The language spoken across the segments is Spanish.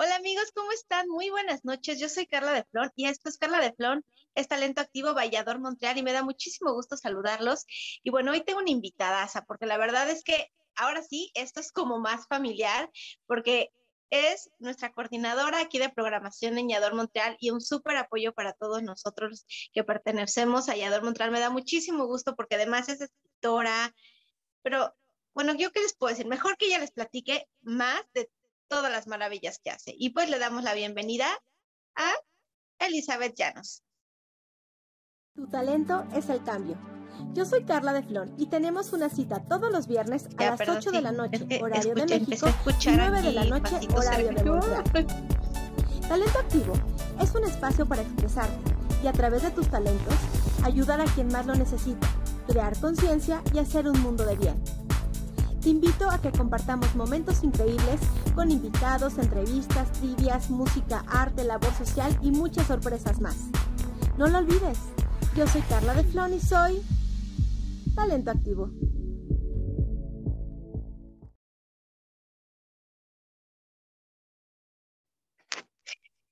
Hola amigos, ¿cómo están? Muy buenas noches. Yo soy Carla de Flon y esto es Carla de Flon, es talento activo Vallador Montreal y me da muchísimo gusto saludarlos. Y bueno, hoy tengo una invitada, porque la verdad es que ahora sí, esto es como más familiar porque es nuestra coordinadora aquí de programación en Yador Montreal y un súper apoyo para todos nosotros que pertenecemos a Yador Montreal. Me da muchísimo gusto porque además es escritora, pero bueno, yo qué les puedo decir, mejor que ella les platique más de todas las maravillas que hace. Y pues le damos la bienvenida a Elizabeth Llanos. Tu talento es el cambio. Yo soy Carla de Flor y tenemos una cita todos los viernes a las 8 de la noche, horario de México, y 9 de la noche, horario de Montreal. Talento Activo es un espacio para expresarte y a través de tus talentos ayudar a quien más lo necesita, crear conciencia y hacer un mundo de bien. Te invito a que compartamos momentos increíbles con invitados, entrevistas, trivias, música, arte, labor social y muchas sorpresas más. No lo olvides, yo soy Carla de Flon y soy Talento Activo.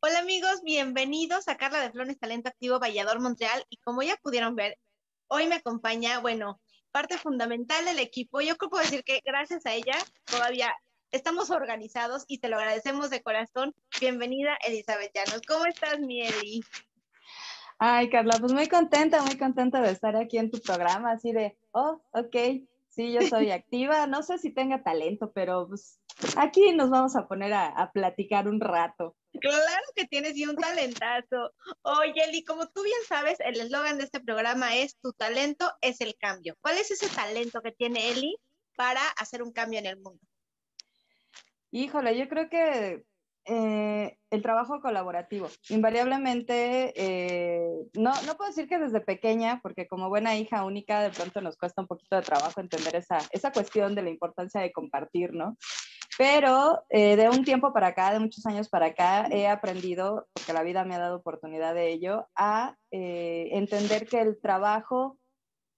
Hola amigos, bienvenidos a Carla de Flones Talento Activo Vallador Montreal y como ya pudieron ver, hoy me acompaña, bueno, parte fundamental del equipo. Yo puedo decir que gracias a ella todavía estamos organizados y te lo agradecemos de corazón. Bienvenida, Elizabeth Llanos. ¿Cómo estás, mi Eli? Ay, Carla, pues muy contenta, muy contenta de estar aquí en tu programa, así de, oh, ok, sí, yo soy activa, no sé si tenga talento, pero pues aquí nos vamos a poner a platicar un rato. Claro que tienes y un talentazo. Oye, Eli, como tú bien sabes, el eslogan de este programa es Tu talento es el cambio. ¿Cuál es ese talento que tiene Eli para hacer un cambio en el mundo? Híjole, yo creo que eh, el trabajo colaborativo. Invariablemente, eh, no, no puedo decir que desde pequeña, porque como buena hija única, de pronto nos cuesta un poquito de trabajo entender esa, esa cuestión de la importancia de compartir, ¿no? Pero eh, de un tiempo para acá, de muchos años para acá, he aprendido, porque la vida me ha dado oportunidad de ello, a eh, entender que el trabajo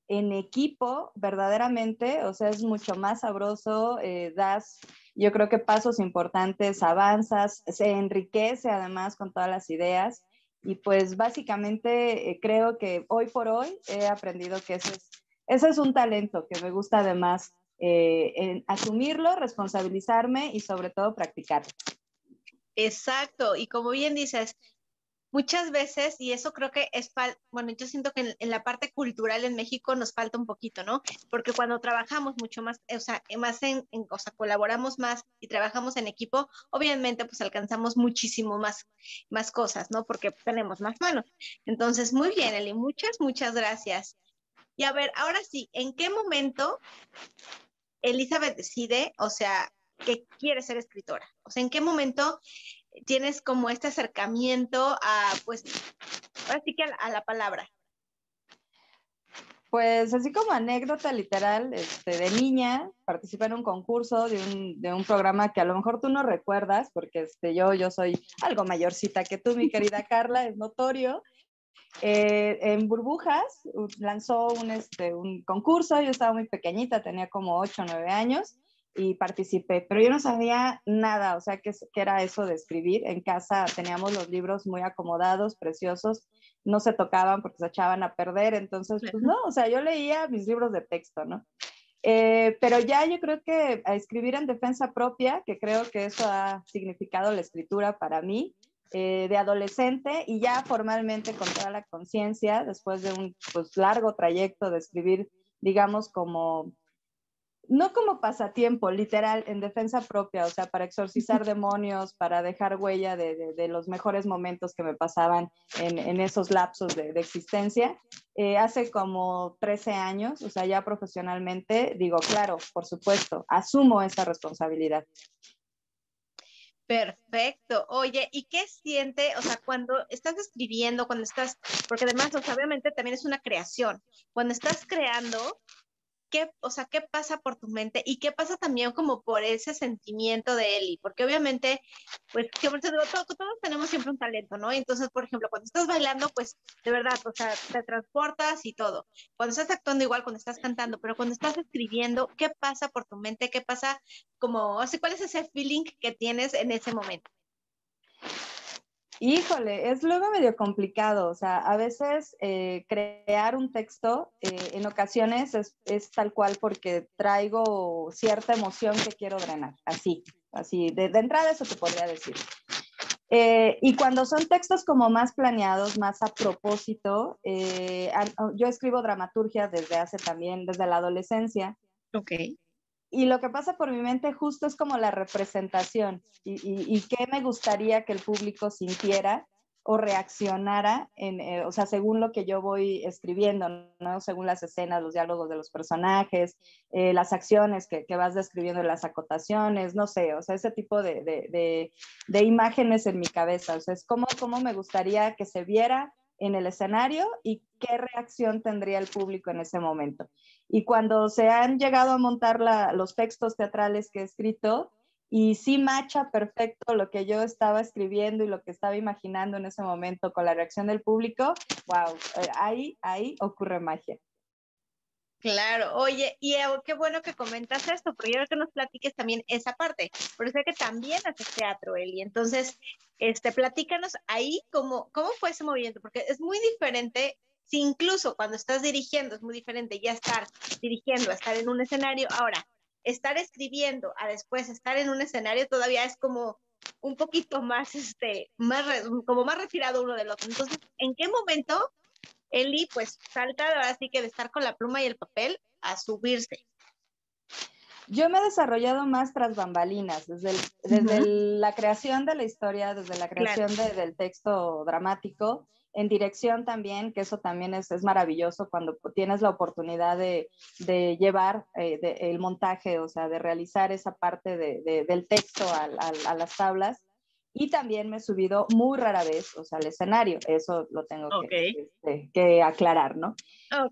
en equipo verdaderamente, o sea, es mucho más sabroso, eh, das, yo creo que pasos importantes, avanzas, se enriquece además con todas las ideas. Y pues básicamente creo que hoy por hoy he aprendido que ese es, ese es un talento que me gusta además eh, en asumirlo, responsabilizarme y sobre todo practicar. Exacto, y como bien dices, muchas veces, y eso creo que es, bueno, yo siento que en, la parte cultural en México nos falta un poquito, ¿no? Porque cuando trabajamos mucho más, o sea, más en, o sea, colaboramos más y trabajamos en equipo, obviamente pues alcanzamos muchísimo más, más cosas, ¿no? Porque tenemos más manos. Entonces, muy bien, Eli, muchas, muchas gracias. Y a ver, ahora sí, ¿en qué momento Elizabeth decide, o sea, que quiere ser escritora? O sea, ¿en qué momento tienes como este acercamiento a, pues, ahora sí que a, la palabra? Pues así como anécdota literal, este, de niña participé en un concurso de un, de un, programa que a lo mejor tú no recuerdas, porque este, yo, yo soy algo mayorcita que tú, mi querida Carla, es notorio, eh, en Burbujas lanzó un, este, un concurso, yo estaba muy pequeñita, tenía como 8 o 9 años y participé, pero yo no sabía nada, o sea, qué, qué era eso de escribir. En casa teníamos los libros muy acomodados, preciosos, no se tocaban porque se echaban a perder, entonces, pues no, o sea, yo leía mis libros de texto, ¿no? Eh, pero ya yo creo que a escribir en defensa propia, que creo que eso ha significado la escritura para mí, eh, de adolescente y ya formalmente con toda la conciencia, después de un pues, largo trayecto de escribir, digamos, como, no como pasatiempo, literal, en defensa propia, o sea, para exorcizar demonios, para dejar huella de, de, los mejores momentos que me pasaban en, en esos lapsos de, de, existencia, eh, hace como 13 años, o sea, ya profesionalmente, digo, claro, por supuesto, asumo esa responsabilidad. Perfecto. Oye, ¿y qué siente, o sea, cuando estás escribiendo, cuando estás, porque además, obviamente también es una creación, cuando estás creando, qué, o sea, qué pasa por tu mente y qué pasa también como por ese sentimiento de Eli, porque obviamente, pues, digo, todos, todos, tenemos siempre un talento, ¿no? Entonces, por ejemplo, cuando estás bailando, pues, de verdad, o sea, te transportas y todo. Cuando estás actuando igual, cuando estás cantando, pero cuando estás escribiendo, ¿qué pasa por tu mente? ¿Qué pasa como, o sea, cuál es ese feeling que tienes en ese momento? Híjole, es luego medio complicado, o sea, a veces eh, crear un texto eh, en ocasiones es, tal cual porque traigo cierta emoción que quiero drenar, así, así, de, entrada eso te podría decir. Eh, y cuando son textos como más planeados, más a propósito, yo escribo dramaturgia desde hace también, desde la adolescencia. Ok. Y lo que pasa por mi mente justo es como la representación y, qué me gustaría que el público sintiera o reaccionara, en, eh, o sea, según lo que yo voy escribiendo, ¿no? Según las escenas, los diálogos de los personajes, eh, las acciones que, vas describiendo, las acotaciones, no sé, o sea, ese tipo de, imágenes en mi cabeza, o sea, es como, como me gustaría que se viera en el escenario y qué reacción tendría el público en ese momento. Y cuando se han llegado a montar los textos teatrales que he escrito, y sí macha perfecto lo que yo estaba escribiendo y lo que estaba imaginando en ese momento con la reacción del público, wow, eh, ahí, ahí ocurre magia. Claro, oye, y eh, qué bueno que comentas esto, porque yo quiero que nos platiques también esa parte, porque sé que también haces teatro, Eli, entonces, este, platícanos ahí cómo, cómo fue ese movimiento, porque es muy diferente, si incluso cuando estás dirigiendo es muy diferente ya estar dirigiendo, estar en un escenario, ahora, estar escribiendo a después estar en un escenario todavía es como un poquito más, este, más, como más retirado uno del otro. Entonces, ¿en qué momento Eli pues salta así que de estar con la pluma y el papel a subirse. Yo me he desarrollado más tras bambalinas, desde, desde la creación de la historia, desde la creación del texto dramático, en dirección también, que eso también es, es maravilloso cuando tienes la oportunidad de, de llevar eh, el montaje, o sea, de realizar esa parte de, del texto a las tablas y también me he subido muy rara vez, o sea, al escenario, eso lo tengo que, este, aclarar, ¿no?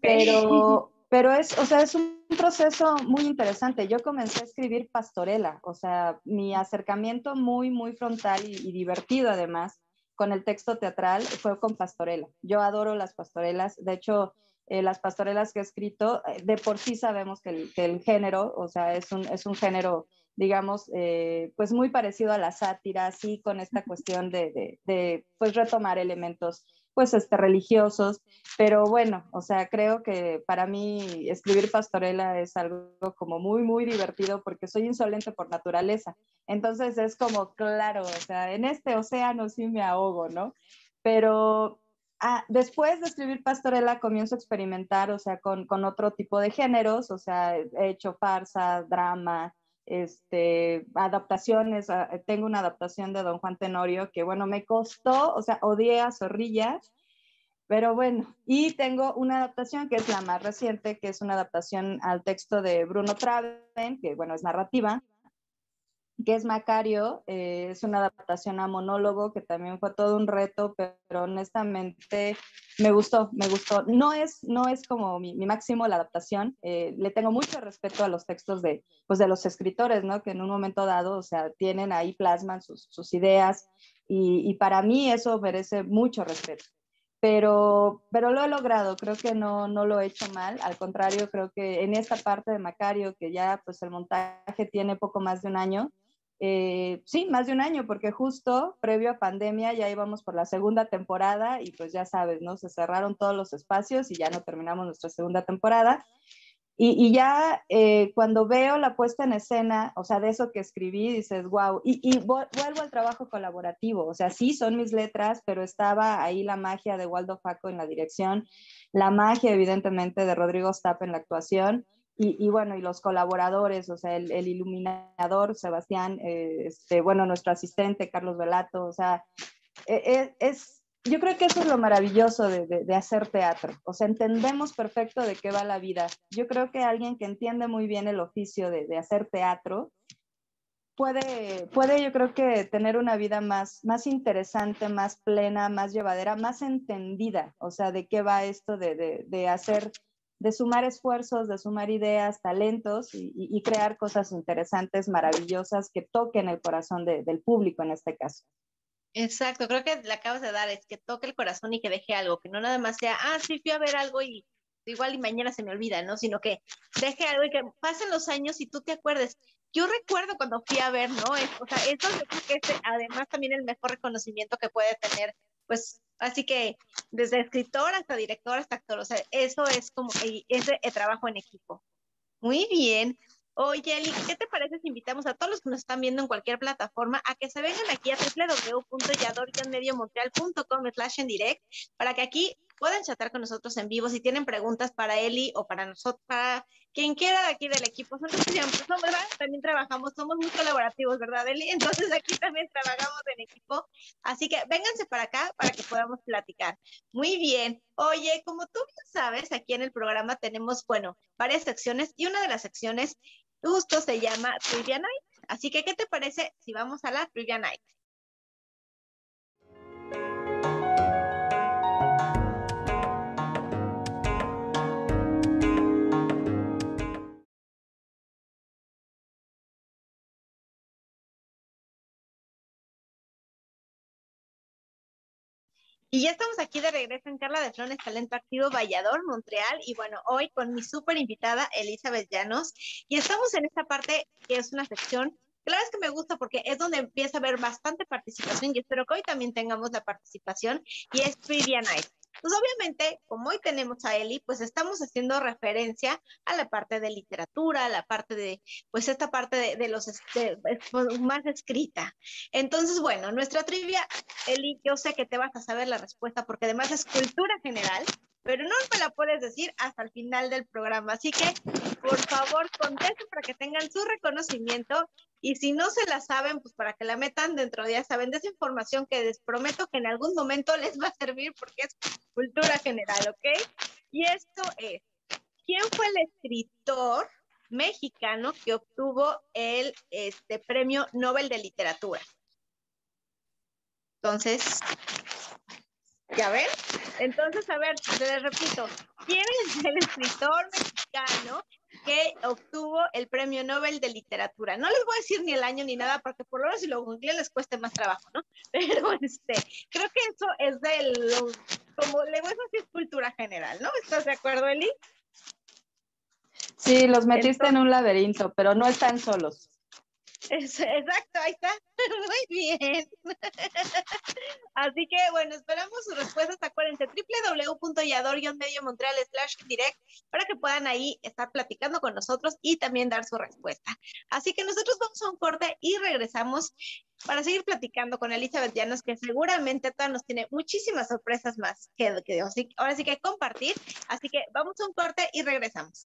Pero, pero es, o sea, es un proceso muy interesante. Yo comencé a escribir pastorela, o sea, mi acercamiento muy, muy frontal y, divertido además con el texto teatral fue con pastorela. Yo adoro las pastorelas, de hecho, eh, las pastorelas que he escrito, eh, de por sí sabemos que el, género, o sea, es un, es un género digamos, eh, pues muy parecido a la sátira, así con esta cuestión de, de, pues retomar elementos pues este, religiosos, pero bueno, o sea, creo que para mí escribir pastorela es algo como muy, muy divertido porque soy insolente por naturaleza, entonces es como, claro, o sea, en este océano sí me ahogo, ¿no? Pero ah, después de escribir pastorela comienzo a experimentar, o sea, con, con otro tipo de géneros, o sea, he hecho farsa, drama, este, adaptaciones, ah, tengo una adaptación de Don Juan Tenorio que, bueno, me costó, o sea, odié a Zorrilla, pero bueno, y tengo una adaptación que es la más reciente, que es una adaptación al texto de Bruno Traven, que, bueno, es narrativa, que es Macario, eh, es una adaptación a monólogo que también fue todo un reto, pero honestamente me gustó, me gustó. No es, no es como mi, máximo la adaptación, eh, le tengo mucho respeto a los textos de, pues de los escritores, ¿no? Que en un momento dado, o sea, tienen ahí, plasman sus, sus ideas y, y, para mí eso merece mucho respeto. Pero, pero lo he logrado, creo que no, no lo he hecho mal, al contrario, creo que en esta parte de Macario, que ya pues el montaje tiene poco más de un año, eh, sí, más de un año, porque justo previo a pandemia ya íbamos por la segunda temporada y pues ya sabes, ¿no? Se cerraron todos los espacios y ya no terminamos nuestra segunda temporada. Y, ya eh, cuando veo la puesta en escena, o sea, de eso que escribí, dices, wow, y, y, vuelvo al trabajo colaborativo, o sea, sí son mis letras, pero estaba ahí la magia de Waldo Faco en la dirección, la magia evidentemente de Rodrigo Stapp en la actuación, y, bueno, y los colaboradores, o sea, el, iluminador Sebastián, eh, este, bueno, nuestro asistente Carlos Velato, o sea, e, e, es, yo creo que eso es lo maravilloso de, hacer teatro. O sea, entendemos perfecto de qué va la vida. Yo creo que alguien que entiende muy bien el oficio de, hacer teatro puede, puede, yo creo que tener una vida más, más interesante, más plena, más llevadera, más entendida. O sea, de qué va esto de, hacer, de sumar esfuerzos, de sumar ideas, talentos y, crear cosas interesantes, maravillosas que toquen el corazón del público en este caso. Exacto, creo que le acabas de dar, es que toque el corazón y que deje algo, que no nada más sea, ah, sí, fui a ver algo y igual y mañana se me olvida, ¿no? Sino que deje algo y que pasen los años y tú te acuerdes. Yo recuerdo cuando fui a ver, ¿no? o sea, eso que es además también el mejor reconocimiento que puede tener, pues, así que desde escritor hasta director hasta actor, o sea, eso es como ese trabajo en equipo. Muy bien. Oye, Eli, ¿qué te parece si invitamos a todos los que nos están viendo en cualquier plataforma a que se vengan aquí a www.yador-mediomontreal.com slash en direct para que aquí puedan chatar con nosotros en vivo si tienen preguntas para Eli o para nosotros, para quien quiera de aquí del equipo. Son somos, ¿verdad? También trabajamos, somos muy colaborativos, ¿verdad, Eli? Entonces aquí también trabajamos en equipo. Así que vénganse para acá para que podamos platicar. Muy bien. Oye, como tú bien sabes, aquí en el programa tenemos, bueno, varias secciones y una de las secciones justo se llama Trivia Night. Así que, ¿qué te parece si vamos a la Trivia Night? Y ya estamos aquí de regreso en Carla de Flones Talento Activo Vallador, Montreal. Y bueno, hoy con mi súper invitada Elizabeth Llanos. Y estamos en esta parte que es una sección Claro es que me gusta porque es donde empieza a haber bastante participación y espero que hoy también tengamos la participación y es Trivia Night. Pues obviamente, como hoy tenemos a Eli, pues estamos haciendo referencia a la parte de literatura, a la parte de, pues esta parte de, los pues, más escrita. Entonces, bueno, nuestra trivia, Eli, yo sé que te vas a saber la respuesta porque además es cultura general, pero no me la puedes decir hasta el final del programa. Así que, por favor, contesten para que tengan su reconocimiento y si no se la saben, pues para que la metan dentro de, ya saben, de esa información que les prometo que en algún momento les va a servir porque es cultura general, ¿ok? Y esto es, ¿quién fue el escritor mexicano que obtuvo el este, premio Nobel de Literatura? Entonces, ¿ya ven? Entonces, a ver, les repito, ¿quién es el escritor mexicano que obtuvo el premio Nobel de Literatura? No les voy a decir ni el año ni nada, porque por lo menos si lo googleé les cueste más trabajo, ¿no? Pero este, creo que eso es del, como le voy a decir, cultura general, ¿no? ¿Estás de acuerdo, Eli? Sí, los metiste en un laberinto, pero no están solos. Exacto, ahí está. Muy bien. Así que bueno, esperamos sus respuestas. Acuérdense, www.yador-mediomontreal slash direct para que puedan ahí estar platicando con nosotros y también dar su respuesta. Así que nosotros vamos a un corte y regresamos para seguir platicando con Elizabeth Llanos, que seguramente todavía nos tiene muchísimas sorpresas más que, que ahora sí que compartir. Así que vamos a un corte y regresamos.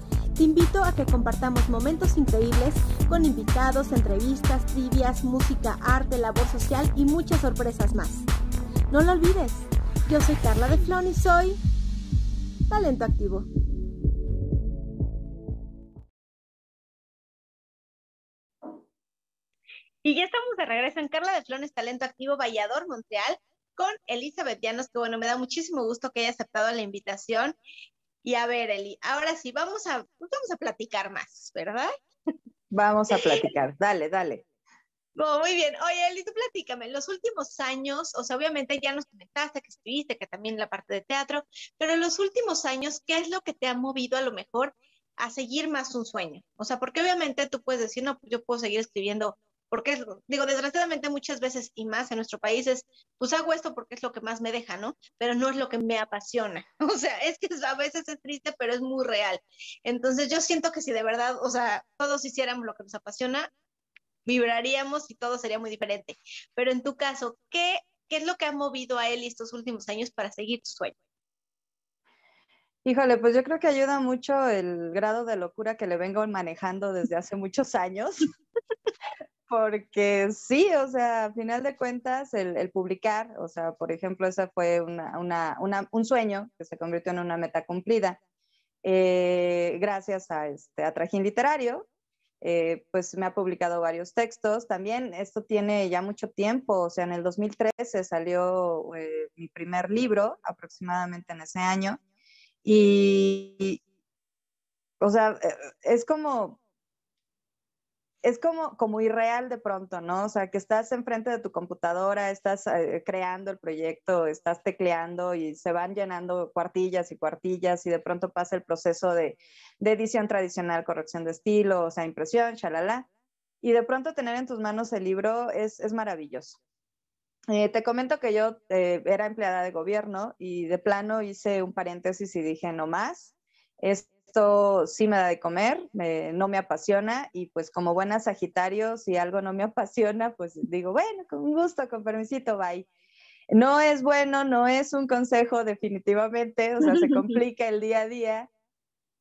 Te invito a que compartamos momentos increíbles con invitados, entrevistas, trivias, música, arte, labor social y muchas sorpresas más. No lo olvides, yo soy Carla de Flon y soy Talento Activo. Y ya estamos de regreso en Carla de Flones Talento Activo Vallador, Montreal, con Elizabeth Llanos, que bueno, me da muchísimo gusto que haya aceptado la invitación. Y a ver, Eli, ahora sí, vamos a, pues vamos a platicar más, ¿verdad? Vamos a platicar, dale, dale. muy bien. Oye, Eli, tú platícame, los últimos años, o sea, obviamente ya nos comentaste que estuviste, que también la parte de teatro, pero en los últimos años, ¿qué es lo que te ha movido a lo mejor a seguir más un sueño? O sea, porque obviamente tú puedes decir, no, pues yo puedo seguir escribiendo, porque, digo, desgraciadamente muchas veces y más en nuestro país es, pues hago esto porque es lo que más me deja, ¿no? Pero no es lo que me apasiona. O sea, es que a veces es triste, pero es muy real. Entonces yo siento que si de verdad, o sea, todos hiciéramos lo que nos apasiona, vibraríamos y todo sería muy diferente. Pero en tu caso, ¿qué, qué es lo que ha movido a él estos últimos años para seguir tu sueño? Híjole, pues yo creo que ayuda mucho el grado de locura que le vengo manejando desde hace muchos años. Porque sí, o sea, a final de cuentas, el, publicar, o sea, por ejemplo, ese fue una, una, una, un sueño que se convirtió en una meta cumplida. Eh, gracias a, este, a Trajín Literario, eh, pues me ha publicado varios textos. También esto tiene ya mucho tiempo, o sea, en el 2013 salió eh, mi primer libro, aproximadamente en ese año. Y, o sea, eh, es como, es como, como irreal de pronto, ¿no? O sea, que estás enfrente de tu computadora, estás creando el proyecto, estás tecleando y se van llenando cuartillas y cuartillas y de pronto pasa el proceso de, edición tradicional, corrección de estilo, o sea, impresión, chalala. Y de pronto tener en tus manos el libro es, es maravilloso. Eh, te comento que yo eh, era empleada de gobierno y de plano hice un paréntesis y dije, no más, esto sí me da de comer, no me apasiona y pues como buena Sagitario, si algo no me apasiona, pues digo, bueno, con gusto, con permisito, bye. No es bueno, no es un consejo definitivamente, o sea, se complica el día a día,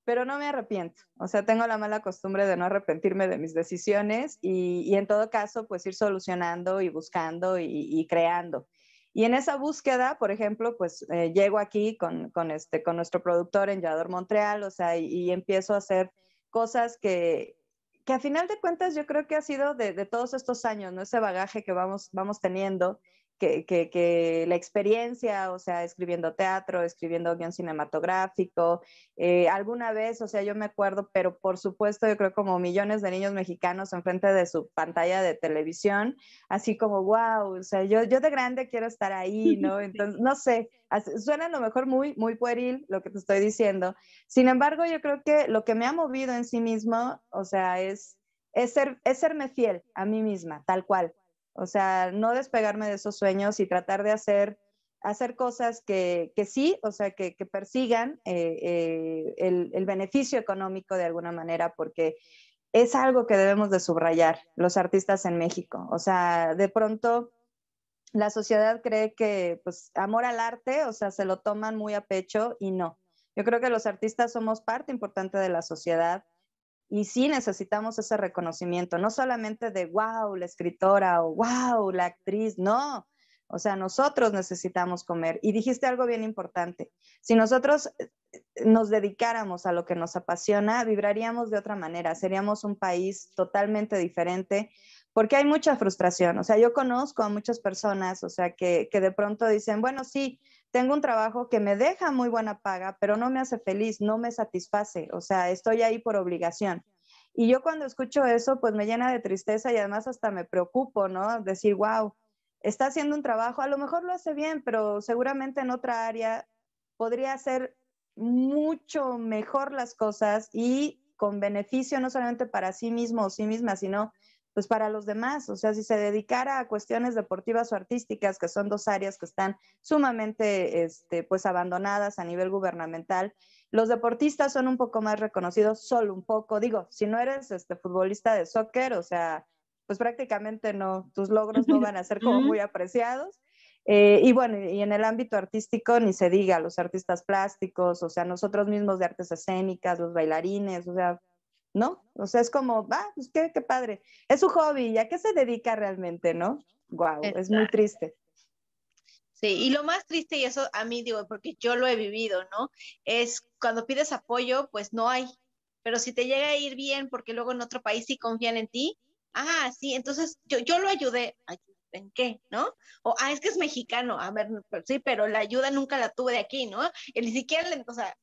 pero no me arrepiento. O sea, tengo la mala costumbre de no arrepentirme de mis decisiones y, en todo caso, pues ir solucionando y buscando y, creando. Y en esa búsqueda, por ejemplo, pues eh, llego aquí con, con, este, con nuestro productor en Yador Montreal, o sea, y, empiezo a hacer cosas que, que a final de cuentas yo creo que ha sido de, de, todos estos años, ¿no? Ese bagaje que vamos, vamos teniendo que, que, la experiencia, o sea, escribiendo teatro, escribiendo guion cinematográfico, eh, alguna vez, o sea, yo me acuerdo, pero por supuesto, yo creo como millones de niños mexicanos enfrente de su pantalla de televisión, así como, wow, o sea, yo, yo de grande quiero estar ahí, ¿no? Entonces, no sé, suena a lo mejor muy, muy pueril lo que te estoy diciendo. Sin embargo, yo creo que lo que me ha movido en sí mismo, o sea, es, es, ser, es serme fiel a mí misma, tal cual. O sea, no despegarme de esos sueños y tratar de hacer, hacer cosas que, que sí, o sea, que, persigan eh, eh, el, el, beneficio económico de alguna manera, porque es algo que debemos de subrayar los artistas en México. O sea, de pronto la sociedad cree que, pues, amor al arte, o sea, se lo toman muy a pecho y no. Yo creo que los artistas somos parte importante de la sociedad y sí necesitamos ese reconocimiento, no solamente de, wow, la escritora o wow, la actriz, no. O sea, nosotros necesitamos comer. Y dijiste algo bien importante. Si nosotros eh, nos dedicáramos a lo que nos apasiona, vibraríamos de otra manera, seríamos un país totalmente diferente, porque hay mucha frustración. O sea, yo conozco a muchas personas, o sea, que, que de pronto dicen, bueno, sí, tengo un trabajo que me deja muy buena paga, pero no me hace feliz, no me satisface, o sea, estoy ahí por obligación. Y yo cuando escucho eso, pues me llena de tristeza y además hasta me preocupo, ¿no? Decir, wow, está haciendo un trabajo, a lo mejor lo hace bien, pero seguramente en otra área podría hacer mucho mejor las cosas y con beneficio no solamente para sí mismo o sí misma, sino pues para los demás. O sea, si se dedicara a cuestiones deportivas o artísticas, que son dos áreas que están sumamente este, pues abandonadas a nivel gubernamental, los deportistas son un poco más reconocidos, solo un poco. Digo, si no eres este, futbolista de soccer, o sea, pues prácticamente no, tus logros no van a ser como muy apreciados. Eh, y bueno, y en el ámbito artístico ni se diga, los artistas plásticos, o sea, nosotros mismos de artes escénicas, los bailarines, o sea, ¿no? O sea, es como, va, ah, pues qué, qué padre. Es su hobby, ¿y a qué se dedica realmente, no? Wow, es muy triste. Sí, y lo más triste, y eso a mí digo, porque yo lo he vivido, ¿no? Es cuando pides apoyo, pues no hay. Pero si te llega a ir bien, porque luego en otro país sí confían en ti, ah, sí, entonces yo, yo lo ayudé. ¿En qué? ¿No? O, ah, es que es mexicano, a ver, sí, pero la ayuda nunca la tuve de aquí, ¿no? Y ni siquiera, o sea,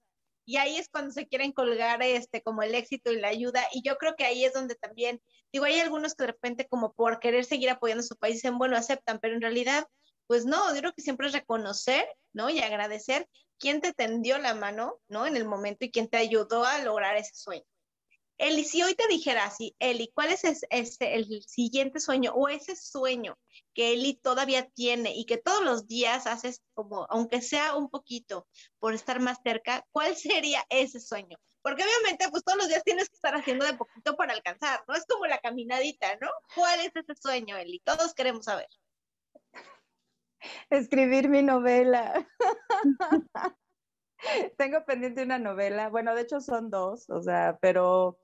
y ahí es cuando se quieren colgar este como el éxito y la ayuda y yo creo que ahí es donde también digo hay algunos que de repente como por querer seguir apoyando a su país dicen bueno aceptan pero en realidad pues no yo creo que siempre es reconocer no y agradecer quién te tendió la mano no en el momento y quién te ayudó a lograr ese sueño Eli, si hoy te dijera así, Eli, ¿cuál es ese, el siguiente sueño o ese sueño que Eli todavía tiene y que todos los días haces como, aunque sea un poquito por estar más cerca, ¿cuál sería ese sueño? Porque obviamente, pues todos los días tienes que estar haciendo de poquito para alcanzar, ¿no? Es como la caminadita, ¿no? ¿Cuál es ese sueño, Eli? Todos queremos saber. Escribir mi novela. Tengo pendiente una novela, bueno, de hecho son dos, o sea, pero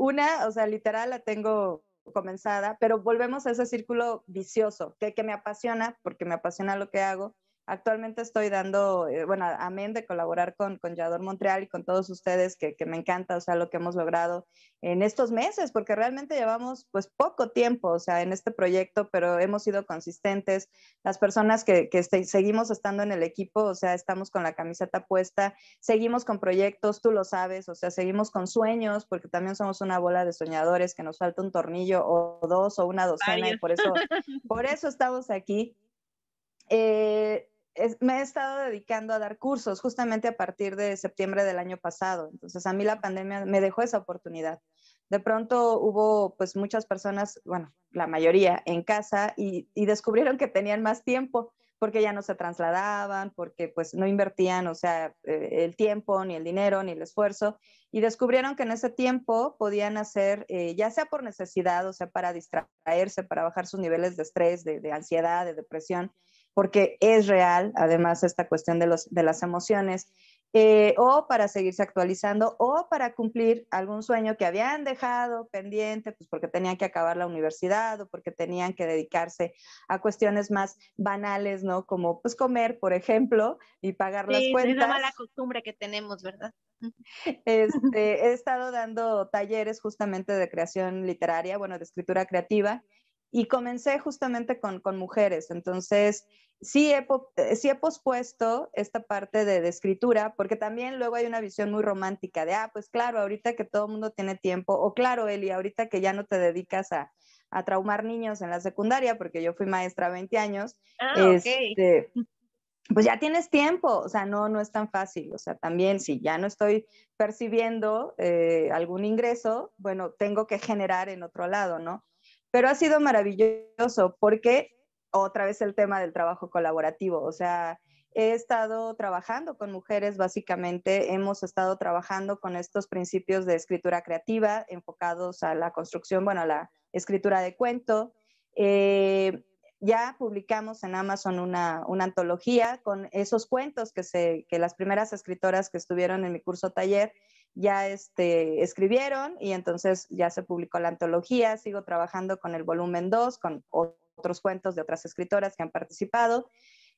una, o sea, literal la tengo comenzada, pero volvemos a ese círculo vicioso que, que me apasiona, porque me apasiona lo que hago, Actualmente estoy dando, eh, bueno, amén de colaborar con, con Yador Montreal y con todos ustedes, que, que, me encanta, o sea, lo que hemos logrado en estos meses, porque realmente llevamos pues poco tiempo, o sea, en este proyecto, pero hemos sido consistentes. Las personas que, que este, seguimos estando en el equipo, o sea, estamos con la camiseta puesta, seguimos con proyectos, tú lo sabes, o sea, seguimos con sueños, porque también somos una bola de soñadores, que nos falta un tornillo o dos o una docena, y por eso, por eso estamos aquí. Eh, me he estado dedicando a dar cursos justamente a partir de septiembre del año pasado. Entonces, a mí la pandemia me dejó esa oportunidad. De pronto hubo pues muchas personas, bueno, la mayoría en casa y, descubrieron que tenían más tiempo porque ya no se trasladaban, porque pues no invertían, o sea, eh, el tiempo, ni el dinero, ni el esfuerzo, y descubrieron que en ese tiempo podían hacer, eh, ya sea por necesidad, o sea, para distraerse, para bajar sus niveles de estrés, de ansiedad, de depresión, porque es real, además, esta cuestión de, los, de las emociones, eh, o para seguirse actualizando, o para cumplir algún sueño que habían dejado pendiente, pues porque tenían que acabar la universidad o porque tenían que dedicarse a cuestiones más banales, ¿no? Como pues comer, por ejemplo, y pagar las cuentas. Es una mala costumbre que tenemos, ¿verdad? Este, he estado dando talleres justamente de creación literaria, bueno, de escritura creativa, y comencé justamente con, con mujeres. Entonces, sí he, eh, sí he pospuesto esta parte de, de, escritura, porque también luego hay una visión muy romántica de, ah, pues claro, ahorita que todo el mundo tiene tiempo, o claro, Eli, ahorita que ya no te dedicas a, a traumar niños en la secundaria, porque yo fui maestra 20 años, ah, este, pues ya tienes tiempo, o sea, no, no es tan fácil, o sea, también si ya no estoy percibiendo eh, algún ingreso, bueno, tengo que generar en otro lado, ¿no? Pero ha sido maravilloso porque otra vez el tema del trabajo colaborativo, o sea, he estado trabajando con mujeres, básicamente hemos estado trabajando con estos principios de escritura creativa enfocados a la construcción, bueno, a la escritura de cuento. Eh, ya publicamos en Amazon una, una, antología con esos cuentos que, se, que las primeras escritoras que estuvieron en mi curso taller ya este, escribieron y entonces ya se publicó la antología, sigo trabajando con el volumen 2, con otros cuentos de otras escritoras que han participado.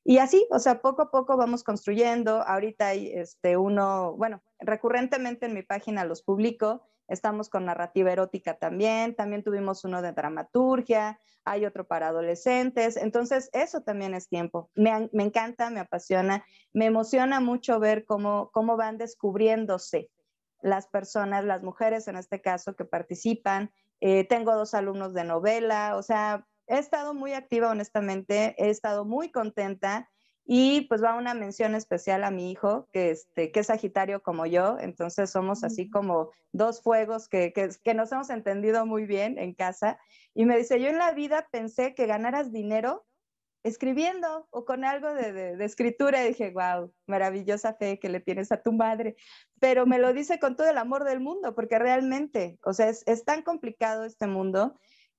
Y así, o sea, poco a poco vamos construyendo. Ahorita hay este, uno, bueno, recurrentemente en mi página los publico. Estamos con narrativa erótica también. También tuvimos uno de dramaturgia. Hay otro para adolescentes. Entonces, eso también es tiempo. Me, me encanta, me apasiona. Me emociona mucho ver cómo, cómo van descubriéndose las personas, las mujeres en este caso que participan. Eh, tengo dos alumnos de novela, o sea, he estado muy activa, honestamente, he estado muy contenta y pues va una mención especial a mi hijo, que, este, que es Sagitario como yo, entonces somos así como dos fuegos que, que, que nos hemos entendido muy bien en casa. Y me dice, yo en la vida pensé que ganaras dinero escribiendo o con algo de, escritura y dije, wow, maravillosa fe que le tienes a tu madre, pero me lo dice con todo el amor del mundo, porque realmente, o sea, es, tan complicado este mundo,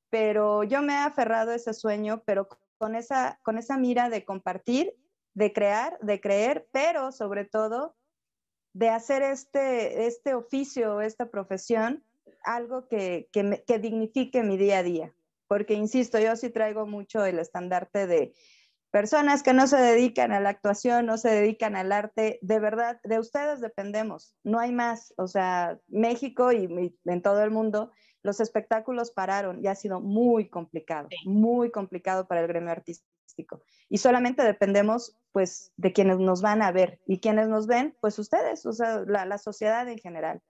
pero yo me he aferrado a ese sueño, pero con esa, con esa mira de compartir, de crear, de creer, pero sobre todo de hacer este, este oficio, esta profesión, algo que, que dignifique mi día a día porque insisto, yo sí traigo mucho el estandarte de personas que no se dedican a la actuación, no se dedican al arte, de verdad, de ustedes dependemos, no hay más, o sea, México y, en todo el mundo, los espectáculos pararon y ha sido muy complicado, muy complicado para el gremio artístico. artístico. Y solamente dependemos, pues, de quienes nos van a ver. Y quienes nos ven, pues ustedes, o sea, la, sociedad en general.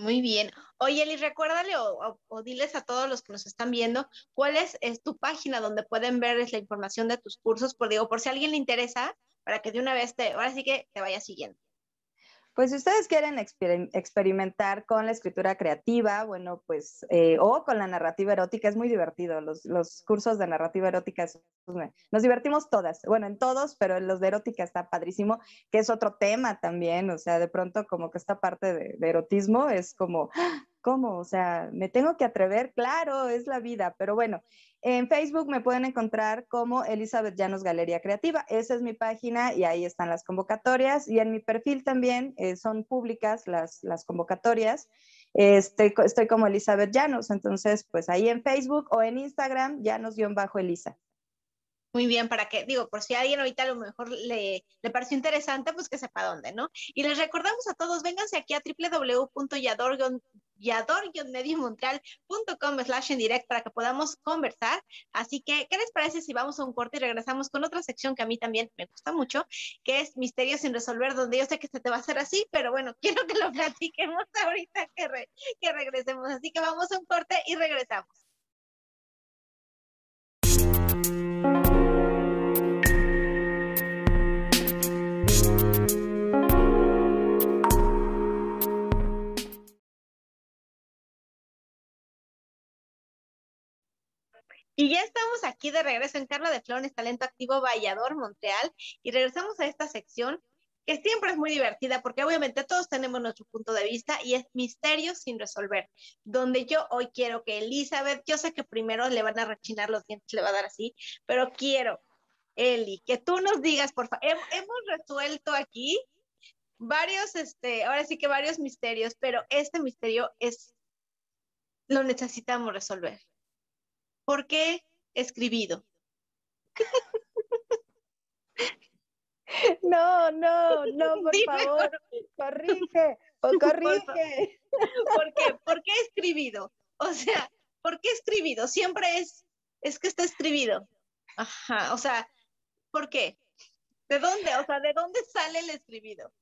Muy bien. Oye, Eli, recuérdale o, diles a todos los que nos están viendo cuál es, tu página donde pueden ver la información de tus cursos, por digo, por si a alguien le interesa, para que de una vez te, ahora sí que te vaya siguiendo. Pues si ustedes quieren experimentar con la escritura creativa, bueno, pues, eh, o con la narrativa erótica, es muy divertido. Los, cursos de narrativa erótica, nos divertimos todas, bueno, en todos, pero en los de erótica está padrísimo, que es otro tema también, o sea, de pronto como que esta parte de, de erotismo es como, ¡ah! ¿Cómo? O sea, me tengo que atrever, claro, es la vida, pero bueno, en Facebook me pueden encontrar como Elizabeth Llanos Galería Creativa. Esa es mi página y ahí están las convocatorias. Y en mi perfil también eh, son públicas las, las convocatorias. Estoy, estoy como Elizabeth Llanos. Entonces, pues ahí en Facebook o en Instagram, Llanos-Elisa. Muy bien, para que, digo, por si a alguien ahorita a lo mejor le, le pareció interesante, pues que sepa dónde, ¿no? Y les recordamos a todos, vénganse aquí a www.yador yador-mediomontreal.com slash en direct para que podamos conversar. Así que, ¿qué les parece si vamos a un corte y regresamos con otra sección que a mí también me gusta mucho, que es Misterios sin resolver, donde yo sé que se te va a hacer así, pero bueno, quiero que lo platiquemos ahorita que, que regresemos. Así que vamos a un corte y regresamos. Y ya estamos aquí de regreso en Carla de Flores, Talento Activo Vallador, Montreal, y regresamos a esta sección que siempre es muy divertida porque obviamente todos tenemos nuestro punto de vista y es misterios sin resolver, donde yo hoy quiero que Elizabeth, yo sé que primero le van a rechinar los dientes, le va a dar así, pero quiero, Eli, que tú nos digas, por favor, hemos resuelto aquí varios, este, ahora sí que varios misterios, pero este misterio es, lo necesitamos resolver. ¿Por qué escribido? No, no, no, por favor, corrige, o corrige. ¿Por qué? ¿Por qué escribido? O sea, ¿por qué escribido? Siempre es, es que está escribido. Ajá, o sea, ¿por qué? ¿De dónde? O sea, ¿de dónde sale el escribido?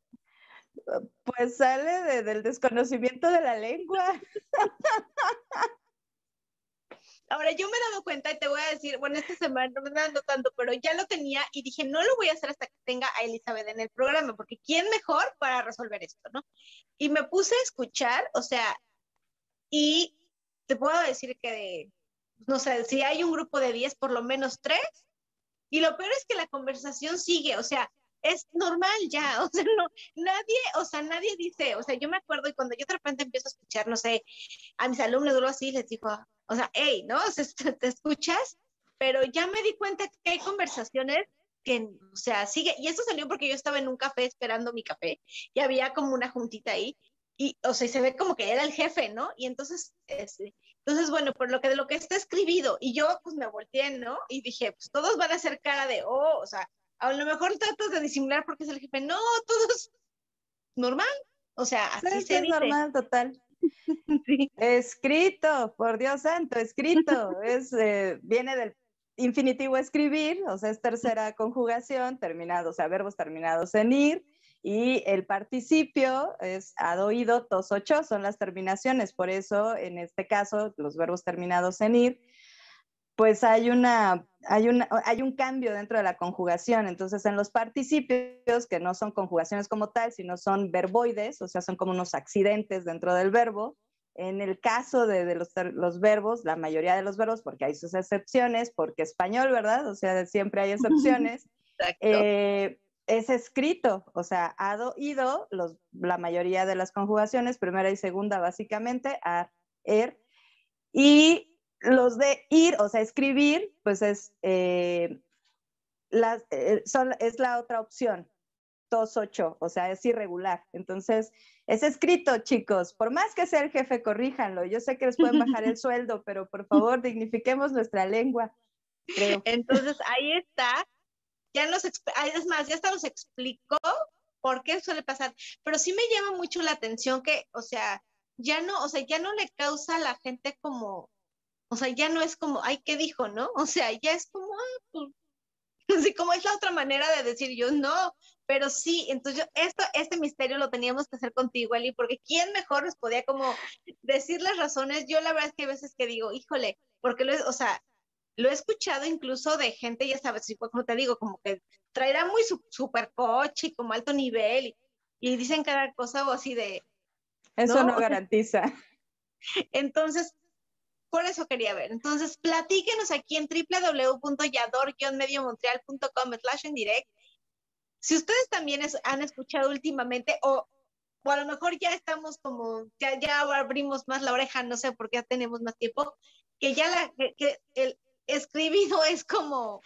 Pues sale del desconocimiento de la lengua. Ahora, yo me he dado cuenta y te voy a decir, bueno, esta semana no me dando tanto, pero ya lo tenía y dije, no lo voy a hacer hasta que tenga a Elizabeth en el programa, porque ¿quién mejor para resolver esto, no? Y me puse a escuchar, o sea, y te puedo decir que, no sé, si hay un grupo de 10, por lo menos tres, y lo peor es que la conversación sigue, o sea, es normal ya, o sea, no, nadie, o sea, nadie dice, o sea, yo me acuerdo y cuando yo de repente empiezo a escuchar, no sé, a mis alumnos o así, les digo, o sea, hey, ¿no? O sea, te escuchas, pero ya me di cuenta que hay conversaciones que, o sea, sigue, y eso salió porque yo estaba en un café esperando mi café y había como una juntita ahí, y, o sea, se ve como que era el jefe, ¿no? Y entonces, este, entonces, bueno, por lo que de lo que está escribido, y yo pues me volteé, ¿no? Y dije, pues todos van a hacer cara de, oh, o sea, a lo mejor tratas de disimular porque es el jefe, no, todos normal, o sea, así se es normal, total. Escrito, por Dios santo, escrito. es, eh, viene del infinitivo escribir, o sea, es tercera conjugación, terminado, o sea, verbos terminados en ir, y el participio es adoído, tos, ocho, son las terminaciones. Por eso, en este caso, los verbos terminados en ir, pues hay, una, hay, una, hay un cambio dentro de la conjugación. Entonces, en los participios, que no son conjugaciones como tal, sino son verboides, o sea, son como unos accidentes dentro del verbo. En el caso de, los, los, verbos, la mayoría de los verbos, porque hay sus excepciones, porque español, ¿verdad? O sea, siempre hay excepciones. Eh, es escrito, o sea, ado, ido, los, la mayoría de las conjugaciones, primera y segunda básicamente, ar, er, y los de ir, o sea, escribir, pues es, eh, eh, es la otra opción, tos ocho, o sea, es irregular. Entonces, es escrito, chicos. Por más que sea el jefe, corríjanlo. Yo sé que les pueden bajar el sueldo, pero por favor, dignifiquemos nuestra lengua. Entonces, ahí está. Ya nos, es más, ya hasta nos explicó por qué suele pasar. Pero sí me llama mucho la atención que, o sea, ya no, o sea, ya no le causa a la gente como O sea, ya no es como, ay, ¿qué dijo, no? O sea, ya es como, ah, pues, así como es la otra manera de decir yo, no, pero sí, entonces yo, esto, este misterio lo teníamos que hacer contigo, Eli, porque ¿quién mejor nos podía como decir las razones? Yo la verdad es que a veces que digo, híjole, porque lo es, o sea, lo he escuchado incluso de gente, ya sabes, como te digo, como que traerá muy super coche y como alto nivel y, dicen cada cosa o así de... Eso no, garantiza. Entonces, por eso quería ver. Entonces, platíquenos aquí en www.yador-mediomontreal.com slash en direct si ustedes también han escuchado últimamente o, o, a lo mejor ya estamos como, ya, ya abrimos más la oreja, no sé, porque ya tenemos más tiempo, que ya la, que, el escribido es como,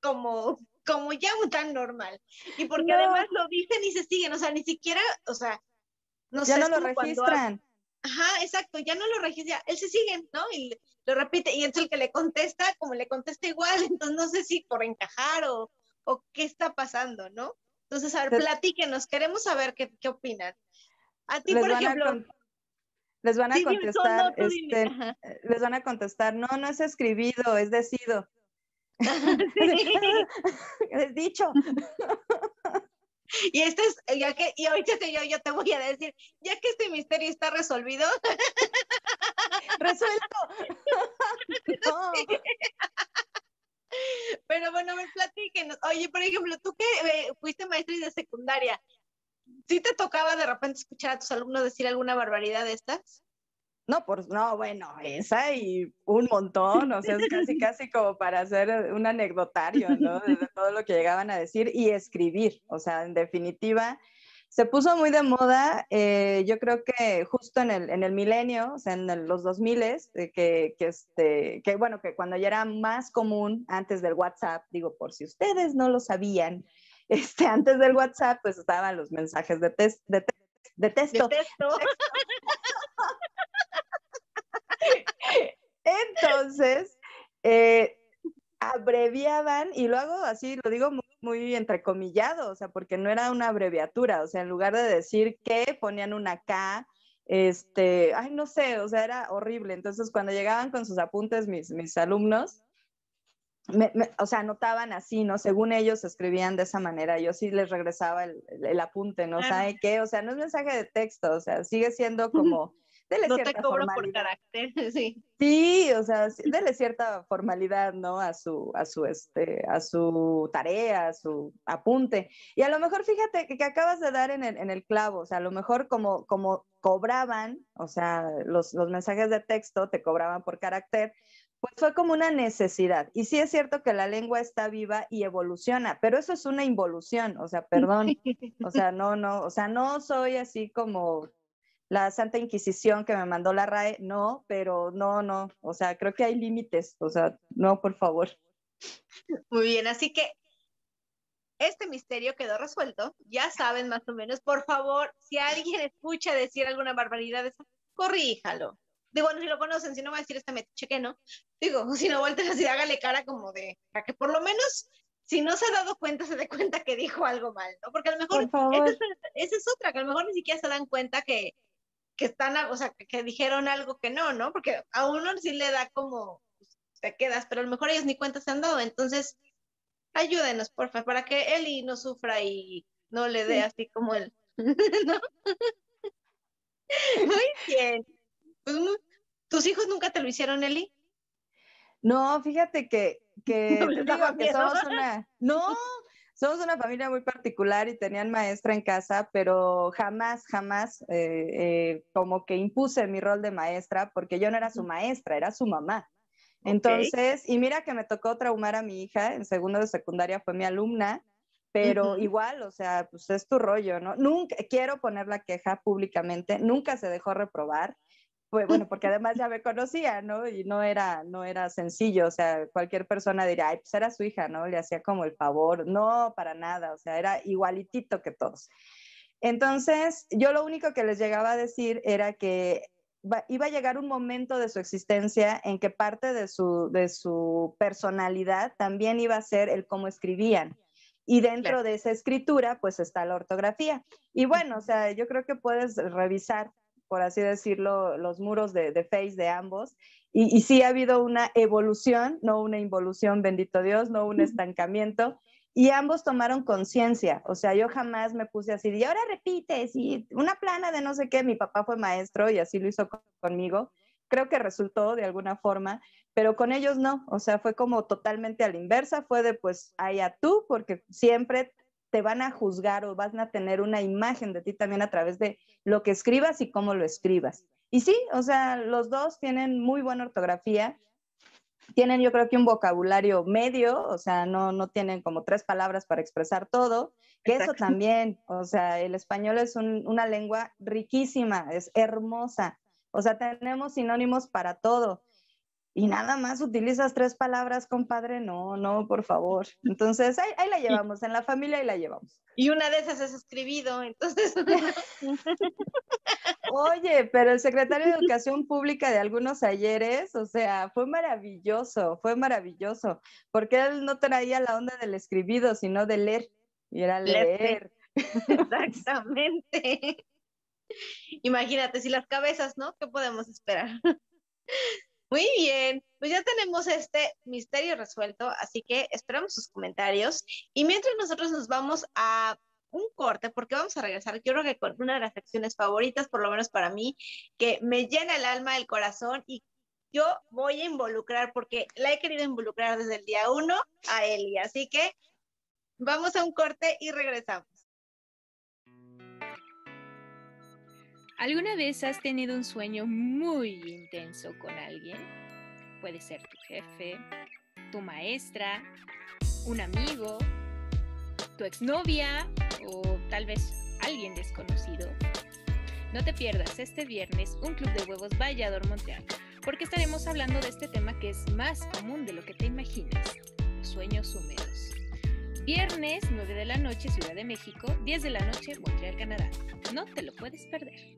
como, como ya tan normal. Y porque además lo dicen y se siguen, o sea, ni siquiera, o sea, no ya no lo registran. Ajá, exacto, ya no lo registra, él se sigue, ¿no? Y lo repite, y entonces el que le contesta, como le contesta igual, entonces no sé si por encajar o, o qué está pasando, ¿no? Entonces, a ver, platíquenos, queremos saber qué, qué opinan. A ti, por ejemplo. les van a contestar, este, les van a contestar, no, no es escribido, es decido. es dicho. Y este es, ya que, y ahorita yo, yo te voy a decir, ya que este misterio está resolvido. Resuelto. no. Pero bueno, me platíquenos. Oye, por ejemplo, tú que eh, fuiste maestra de secundaria, ¿sí te tocaba de repente escuchar a tus alumnos decir alguna barbaridad de estas? No, por, no, bueno, esa y un montón, o sea, es casi, casi como para hacer un anecdotario, ¿no? De, todo lo que llegaban a decir y escribir, o sea, en definitiva, se puso muy de moda, eh, yo creo que justo en el, en el milenio, o sea, en los 2000, eh, que, que, este, que bueno, que cuando ya era más común antes del WhatsApp, digo, por si ustedes no lo sabían, este, antes del WhatsApp, pues estaban los mensajes de, test, de, de texto. De texto. Entonces, eh, abreviaban, y lo hago así, lo digo muy, muy, entrecomillado, o sea, porque no era una abreviatura, o sea, en lugar de decir que ponían una K, este, ay, no sé, o sea, era horrible. Entonces, cuando llegaban con sus apuntes mis, mis alumnos, o sea, anotaban así, ¿no? Según ellos escribían de esa manera, yo sí les regresaba el, el, apunte, ¿no? ¿Sabe qué? O sea, no es mensaje de texto, o sea, sigue siendo como no te cobro por carácter, sí. Sí, o sea, dele cierta formalidad, ¿no? A su, a su, este, a su tarea, a su apunte. Y a lo mejor, fíjate que, acabas de dar en el, en el, clavo, o sea, a lo mejor como, como cobraban, o sea, los, los mensajes de texto te cobraban por carácter, pues fue como una necesidad. Y sí es cierto que la lengua está viva y evoluciona, pero eso es una involución, o sea, perdón, o sea, no, no, o sea, no soy así como la Santa Inquisición que me mandó la RAE, no, pero no, no, o sea, creo que hay límites, o sea, no, por favor. Muy bien, así que este misterio quedó resuelto, ya saben más o menos, por favor, si alguien escucha decir alguna barbaridad, corríjalo. Digo, bueno, si lo conocen, si no va a decir esta me cheque, ¿no? Digo, si no vuelten así, hágale cara como de, para que por lo menos si no se ha dado cuenta, se dé cuenta que dijo algo mal, ¿no? Porque a lo mejor esa es, otra, que a lo mejor ni siquiera se dan cuenta que, que están, o sea, que, dijeron algo que no, ¿no? Porque a uno sí le da como, pues, te quedas, pero a lo mejor ellos ni cuenta se han dado. Entonces, ayúdenos, por favor, para que Eli no sufra y no le dé así como él. ¿No? Muy bien. Pues, ¿Tus hijos nunca te lo hicieron, Eli? No, fíjate que, que, te digo que somos una... No, somos una familia muy particular y tenían maestra en casa, pero jamás, jamás eh, eh, como que impuse mi rol de maestra porque yo no era su maestra, era su mamá. Entonces, y mira que me tocó traumar a mi hija, en segundo de secundaria fue mi alumna, pero igual, o sea, pues es tu rollo, ¿no? Nunca, quiero poner la queja públicamente, nunca se dejó reprobar, pues bueno, porque además ya me conocía, ¿no? Y no era, no era sencillo, o sea, cualquier persona diría, ay, pues era su hija, ¿no? Le hacía como el favor, no, para nada, o sea, era igualitito que todos. Entonces, yo lo único que les llegaba a decir era que iba a llegar un momento de su existencia en que parte de su, de su personalidad también iba a ser el cómo escribían. Y dentro de esa escritura, pues está la ortografía. Y bueno, o sea, yo creo que puedes revisar por así decirlo, los muros de, de Face de ambos. Y, y, sí ha habido una evolución, no una involución, bendito Dios, no un estancamiento. Y ambos tomaron conciencia, o sea, yo jamás me puse así, y ahora repites, y una plana de no sé qué, mi papá fue maestro y así lo hizo conmigo, creo que resultó de alguna forma, pero con ellos no, o sea, fue como totalmente a la inversa, fue de pues allá tú, porque siempre te van a juzgar o van a tener una imagen de ti también a través de lo que escribas y cómo lo escribas. Y sí, o sea, los dos tienen muy buena ortografía, tienen yo creo que un vocabulario medio, o sea, no, no tienen como tres palabras para expresar todo, que eso también, o sea, el español es una lengua riquísima, es hermosa, o sea, tenemos sinónimos para todo y nada más utilizas tres palabras, compadre, no, no, por favor. Entonces, ahí, la llevamos, en la familia ahí la llevamos. Y una de esas es escribido, entonces. Oye, pero el secretario de Educación Pública de algunos ayeres, o sea, fue maravilloso, fue maravilloso, porque él no traía la onda del escribido, sino de leer, y era leer. Exactamente. Imagínate, si las cabezas, ¿no? ¿Qué podemos esperar? Muy bien, pues ya tenemos este misterio resuelto, así que esperamos sus comentarios. Y mientras nosotros nos vamos a un corte, porque vamos a regresar, yo creo que con una de las secciones favoritas, por lo menos para mí, que me llena el alma, el corazón y yo voy a involucrar, porque la he querido involucrar desde el día uno a Eli. Así que vamos a un corte y regresamos. ¿Alguna vez has tenido un sueño muy intenso con alguien? Puede ser tu jefe, tu maestra, un amigo, tu exnovia o tal vez alguien desconocido. No te pierdas este viernes un club de huevos Vallador Montreal, porque estaremos hablando de este tema que es más común de lo que te imaginas, sueños húmedos. Viernes 9 de la noche Ciudad de México, 10 de la noche Montreal, Canadá. No te lo puedes perder.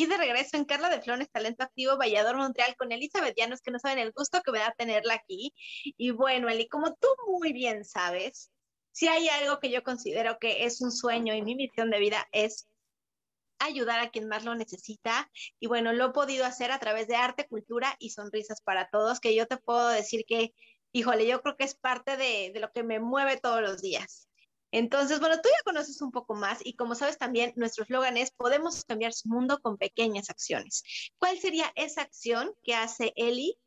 Aquí de regreso en Carla de Flores, Talento Activo, Vallador, Montreal, con Elizabeth Llanos, que no saben el gusto que me da tenerla aquí. Y bueno, Eli, como tú muy bien sabes, si hay algo que yo considero que es un sueño y mi misión de vida es ayudar a quien más lo necesita. Y bueno, lo he podido hacer a través de arte, cultura y sonrisas para todos, que yo te puedo decir que, híjole, yo creo que es parte de, de lo que me mueve todos los días. Entonces, bueno, tú ya conoces un poco más y como sabes también, nuestro eslogan es, podemos cambiar su mundo con pequeñas acciones. ¿Cuál sería esa acción que hace Eli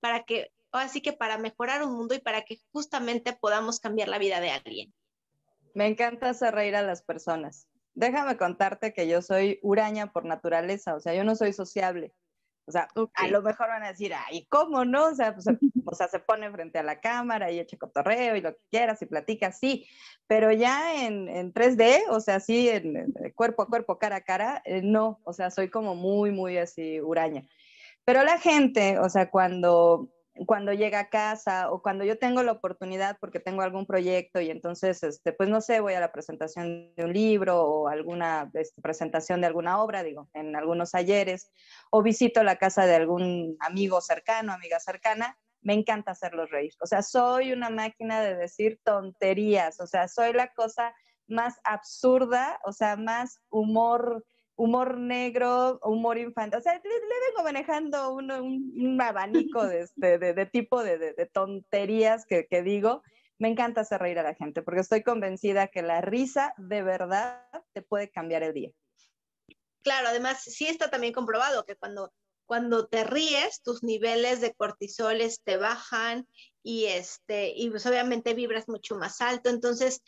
para que, así que para mejorar un mundo y para que justamente podamos cambiar la vida de alguien? Me encanta hacer reír a las personas. Déjame contarte que yo soy huraña por naturaleza, o sea, yo no soy sociable. O sea, a lo mejor van a decir, ay, ¿cómo no? O sea, pues, o sea, se pone frente a la cámara y echa cotorreo y lo que quieras y platica, sí, pero ya en, en 3D, o sea, sí, en, cuerpo a cuerpo, cara a cara, eh, no, o sea, soy como muy, muy así, huraña. Pero la gente, o sea, cuando cuando llega a casa o cuando yo tengo la oportunidad porque tengo algún proyecto y entonces, este, pues no sé, voy a la presentación de un libro o alguna este, presentación de alguna obra, digo, en algunos talleres, o visito la casa de algún amigo cercano, amiga cercana, me encanta hacerlos reír. O sea, soy una máquina de decir tonterías, o sea, soy la cosa más absurda, o sea, más humor humor negro, humor infantil. O sea, le, vengo manejando un, un, abanico de, este, de, tipo de, de tonterías que, que, digo. Me encanta hacer reír a la gente porque estoy convencida que la risa de verdad te puede cambiar el día. Claro, además sí está también comprobado que cuando, cuando te ríes, tus niveles de cortisoles te bajan y este, y pues obviamente vibras mucho más alto. Entonces,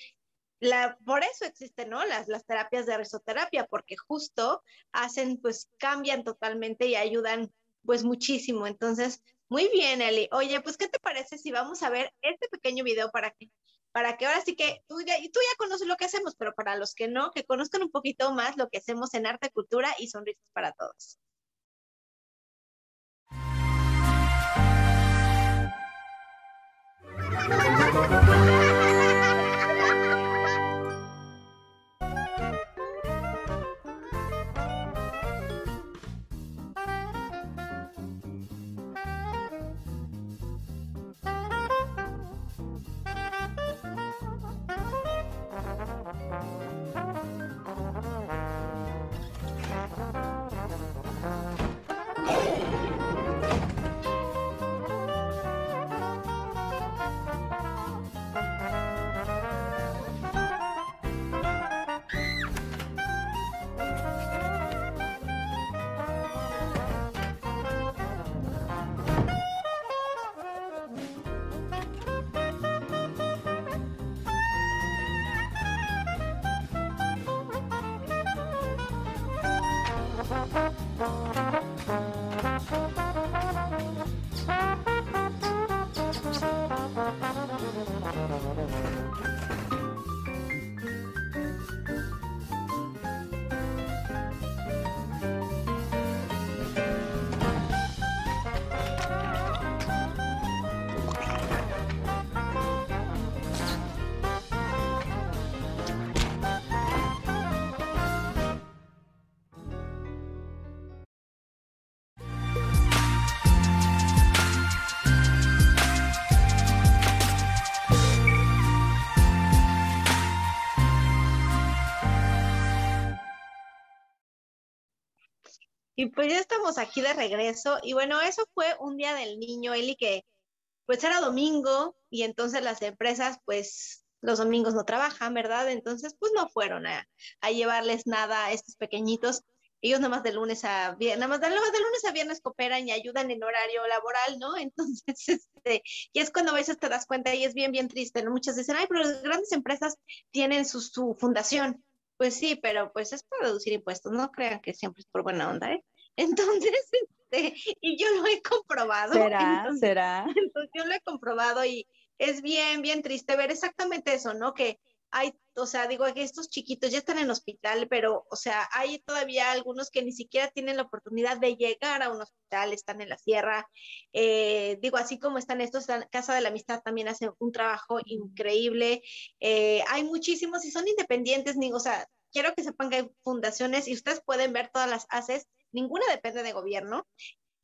por eso existen, ¿no? Las, las terapias de risoterapia, porque justo hacen, pues cambian totalmente y ayudan pues muchísimo. Entonces, muy bien, Eli. Oye, pues, ¿qué te parece si vamos a ver este pequeño video para que, para que ahora sí que tú ya, tú ya conoces lo que hacemos, pero para los que no, que conozcan un poquito más lo que hacemos en arte, cultura y sonrisas para todos. Pues ya estamos aquí de regreso. Y bueno, eso fue un día del niño, Eli, que pues era domingo y entonces las empresas pues los domingos no trabajan, ¿verdad? Entonces pues no fueron a, llevarles nada a estos pequeñitos. Ellos nada más de lunes a viernes, nada más de, de lunes a viernes cooperan y ayudan en horario laboral, ¿no? Entonces, este, y es cuando a veces te das cuenta y es bien, bien triste, ¿no? Muchas dicen, ay, pero las grandes empresas tienen su, su fundación. Pues sí, pero pues es para reducir impuestos, no crean que siempre es por buena onda, ¿eh? Entonces, este, y yo lo he comprobado. ¿Será? ¿Será? Entonces yo lo he comprobado y es bien, bien triste ver exactamente eso, ¿no? Que hay, o sea, digo que estos chiquitos ya están en hospital, pero, o sea, hay todavía algunos que ni siquiera tienen la oportunidad de llegar a un hospital, están en la sierra. Eh, digo, así como están estos, Casa de la Amistad también hace un trabajo increíble. Eh, hay muchísimos y son independientes, ni, o sea, quiero que sepan que hay fundaciones y ustedes pueden ver todas las haces ninguna depende de gobierno.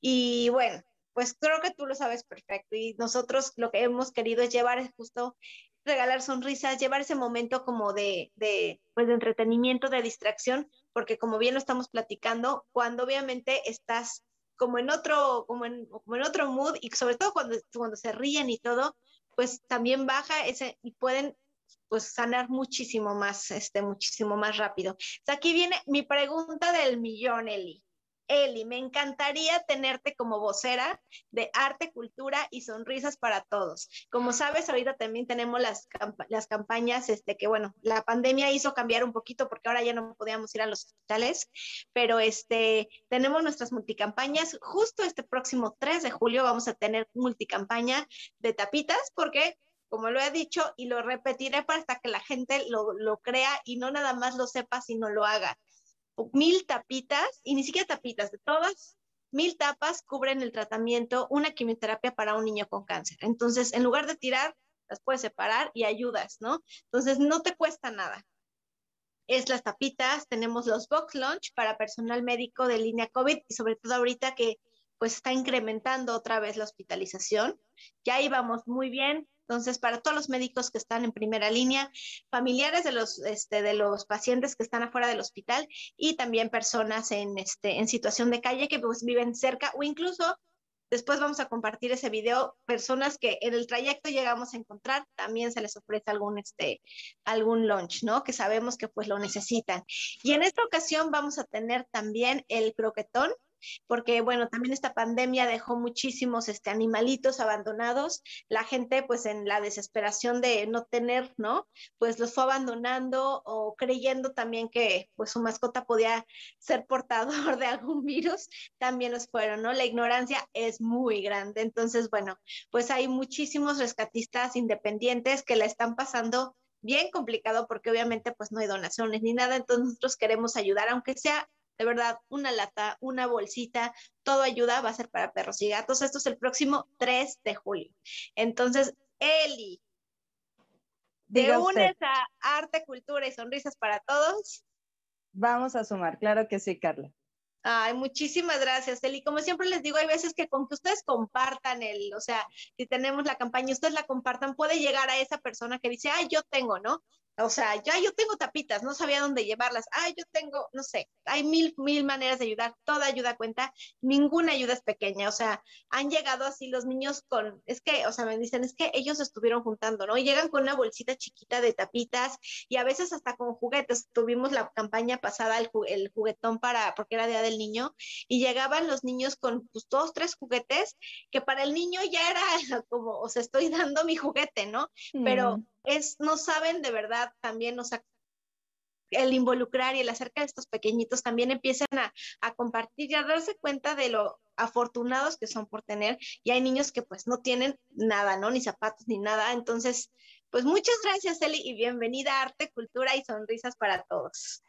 Y bueno, pues creo que tú lo sabes perfecto y nosotros lo que hemos querido es llevar justo regalar sonrisas, llevar ese momento como de, de, pues de entretenimiento, de distracción, porque como bien lo estamos platicando, cuando obviamente estás como en otro, como en, como en otro mood y sobre todo cuando, cuando se ríen y todo, pues también baja ese y pueden pues sanar muchísimo más, este, muchísimo más rápido. aquí viene mi pregunta del millón, Eli. Eli, me encantaría tenerte como vocera de arte, cultura y sonrisas para todos. Como sabes, ahorita también tenemos las, campañas, este, que bueno, la pandemia hizo cambiar un poquito porque ahora ya no podíamos ir a los hospitales, pero este, tenemos nuestras multicampañas. Justo este próximo 3 de julio vamos a tener multicampaña de tapitas porque como lo he dicho y lo repetiré para que la gente lo, lo crea y no nada más lo sepa, sino lo haga mil tapitas, y ni siquiera tapitas, de todas, mil tapas cubren el tratamiento, una quimioterapia para un niño con cáncer. Entonces, en lugar de tirar, las puedes separar y ayudas, ¿no? Entonces, no te cuesta nada. Es las tapitas, tenemos los box lunch para personal médico de línea COVID y sobre todo ahorita que pues está incrementando otra vez la hospitalización. Ya íbamos muy bien, entonces, para todos los médicos que están en primera línea, familiares de los, este, de los pacientes que están afuera del hospital y también personas en, este, en situación de calle que pues, viven cerca o incluso Después vamos a compartir ese video. Personas que en el trayecto llegamos a encontrar, también se les ofrece algún, este, algún lunch, ¿no? Que sabemos que pues lo necesitan. Y en esta ocasión vamos a tener también el croquetón, Porque, bueno, también esta pandemia dejó muchísimos este, animalitos abandonados. La gente, pues, en la desesperación de no tener, ¿no? Pues los fue abandonando o creyendo también que, pues, su mascota podía ser portador de algún virus, también los fueron, ¿no? La ignorancia es muy grande. Entonces, bueno, pues hay muchísimos rescatistas independientes que la están pasando bien complicado porque obviamente pues no hay donaciones ni nada, entonces nosotros queremos ayudar, aunque sea de verdad una lata, una bolsita, todo ayuda, va a ser para perros y gatos. Esto es el próximo 3 de julio. Entonces, Eli, ¿te unes a arte, cultura y sonrisas para todos? Vamos a sumar, claro que sí, Carla. Ay, muchísimas gracias, Eli. Como siempre les digo, hay veces que con que ustedes compartan el, o sea, si tenemos la campaña, ustedes la compartan, puede llegar a esa persona que dice, ay, yo tengo, ¿no? O sea, ya yo tengo tapitas, no sabía dónde llevarlas. Ah, yo tengo, no sé, hay mil, mil maneras de ayudar. Toda ayuda cuenta, ninguna ayuda es pequeña. O sea, han llegado así los niños con, es que, o sea, me dicen, es que ellos estuvieron juntando, ¿no? Y llegan con una bolsita chiquita de tapitas y a veces hasta con juguetes. Tuvimos la campaña pasada, el, juguetón para, porque era Día del Niño, y llegaban los niños con pues, dos, tres juguetes, que para el niño ya era como, o sea, estoy dando mi juguete, ¿no? Pero es, no saben de verdad también, o sea, el involucrar y el hacer que estos pequeñitos también empiecen a, a, compartir y a darse cuenta de lo afortunados que son por tener. Y hay niños que pues no tienen nada, ¿no? Ni zapatos ni nada. Entonces, pues muchas gracias, Eli, y bienvenida a Arte, Cultura y Sonrisas para Todos.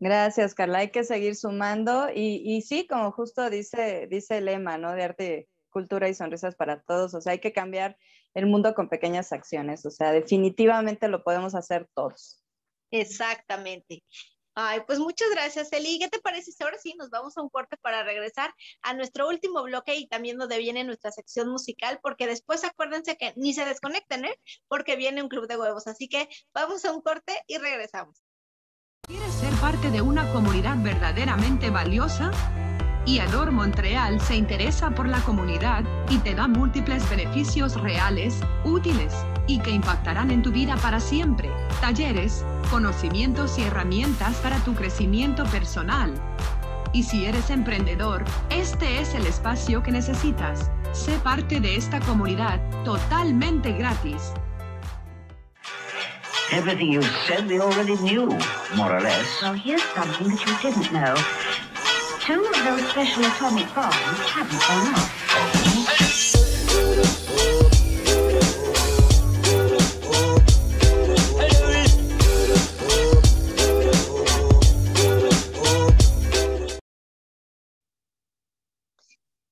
Gracias, Carla. Hay que seguir sumando. Y, y sí, como justo dice, dice el lema, ¿no? De arte, cultura y sonrisas para todos. O sea, hay que cambiar el mundo con pequeñas acciones. O sea, definitivamente lo podemos hacer todos. Exactamente. Ay, pues muchas gracias, Eli. ¿Qué te parece si ahora sí nos vamos a un corte para regresar a nuestro último bloque y también donde viene nuestra sección musical? Porque después acuérdense que ni se desconecten, ¿eh? Porque viene un club de huevos. Así que vamos a un corte y regresamos. ¿Quieres ser parte de una comunidad verdaderamente valiosa? IADOR Montreal se interesa por la comunidad y te da múltiples beneficios reales, útiles y que impactarán en tu vida para siempre. Talleres, conocimientos y herramientas para tu crecimiento personal. Y si eres emprendedor, este es el espacio que necesitas. Sé parte de esta comunidad totalmente gratis. Everything you said they already knew, more or less. Well, here's something that you didn't know. two of those special atomic bombs haven't gone off.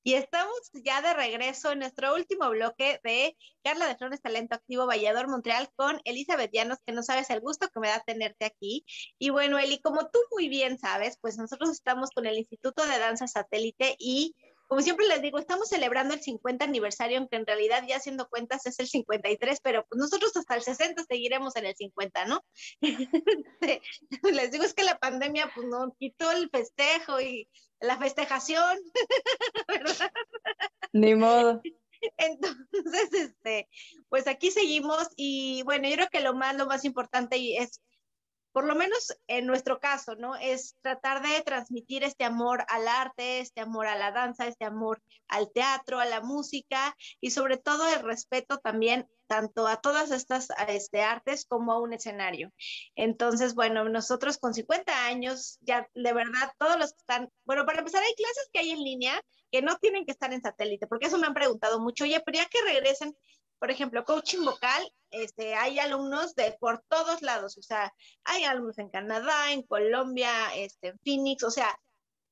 Y estamos ya de regreso en nuestro último bloque de Carla de Flores Talento Activo Vallador Montreal con Elizabeth Llanos, que no sabes el gusto que me da tenerte aquí. Y bueno, Eli, como tú muy bien sabes, pues nosotros estamos con el Instituto de Danza Satélite y como siempre les digo, estamos celebrando el 50 aniversario, aunque en realidad ya haciendo cuentas es el 53, pero pues nosotros hasta el 60 seguiremos en el 50, ¿no? les digo, es que la pandemia pues nos quitó el festejo y la festejación, ¿verdad? Ni modo. Entonces, este, pues aquí seguimos y bueno, yo creo que lo más, lo más importante es por lo menos en nuestro caso, ¿no? Es tratar de transmitir este amor al arte, este amor a la danza, este amor al teatro, a la música y sobre todo el respeto también tanto a todas estas este, artes como a un escenario. Entonces, bueno, nosotros con 50 años, ya de verdad, todos los que están, bueno, para empezar, hay clases que hay en línea que no tienen que estar en satélite, porque eso me han preguntado mucho, oye, pero ya que regresen, por ejemplo, coaching vocal, este, hay alumnos de por todos lados, o sea, hay alumnos en Canadá, en Colombia, este, en Phoenix, o sea,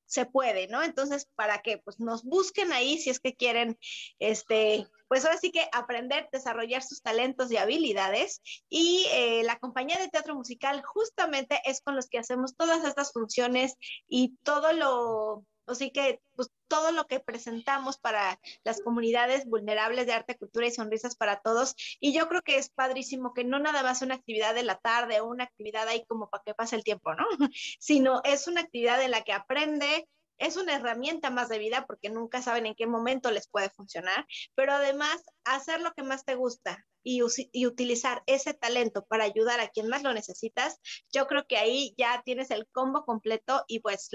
se puede, ¿no? Entonces, para que pues nos busquen ahí si es que quieren, este, pues ahora sí que aprender, desarrollar sus talentos y habilidades. Y eh, la compañía de teatro musical justamente es con los que hacemos todas estas funciones y todo lo Así que pues, todo lo que presentamos para las comunidades vulnerables de arte, cultura y sonrisas para todos. Y yo creo que es padrísimo que no nada más una actividad de la tarde o una actividad ahí como para que pase el tiempo, ¿no? Sino es una actividad en la que aprende, es una herramienta más de vida porque nunca saben en qué momento les puede funcionar, pero además hacer lo que más te gusta y, utilizar ese talento para ayudar a quien más lo necesitas, yo creo que ahí ya tienes el combo completo y pues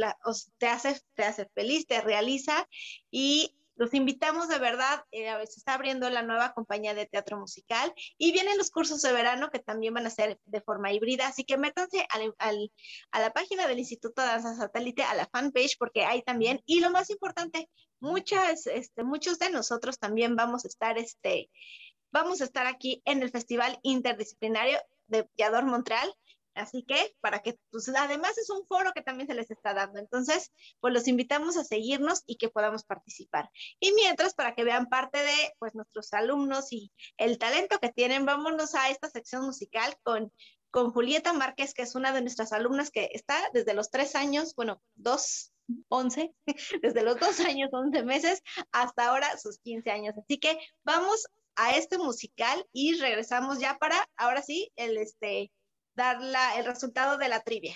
te, hace, te hace feliz, te realiza y los invitamos de verdad, eh, se está abriendo la nueva compañía de teatro musical y vienen los cursos de verano que también van a ser de forma híbrida, así que métanse a la página del Instituto de Danza Satélite, a la fanpage, porque hay también, y lo más importante, muchas, este, muchos de nosotros también vamos a estar, este, vamos a estar aquí en el Festival Interdisciplinario de Teador Montreal, Así que, para que, pues, además es un foro que también se les está dando. Entonces, pues los invitamos a seguirnos y que podamos participar. Y mientras, para que vean parte de, pues, nuestros alumnos y el talento que tienen, vámonos a esta sección musical con, con Julieta Márquez, que es una de nuestras alumnas que está desde los tres años, bueno, dos, once, desde los dos años, once meses, hasta ahora sus quince años. Así que vamos a este musical y regresamos ya para, ahora sí, el, este, dar la, el resultado de la trivia.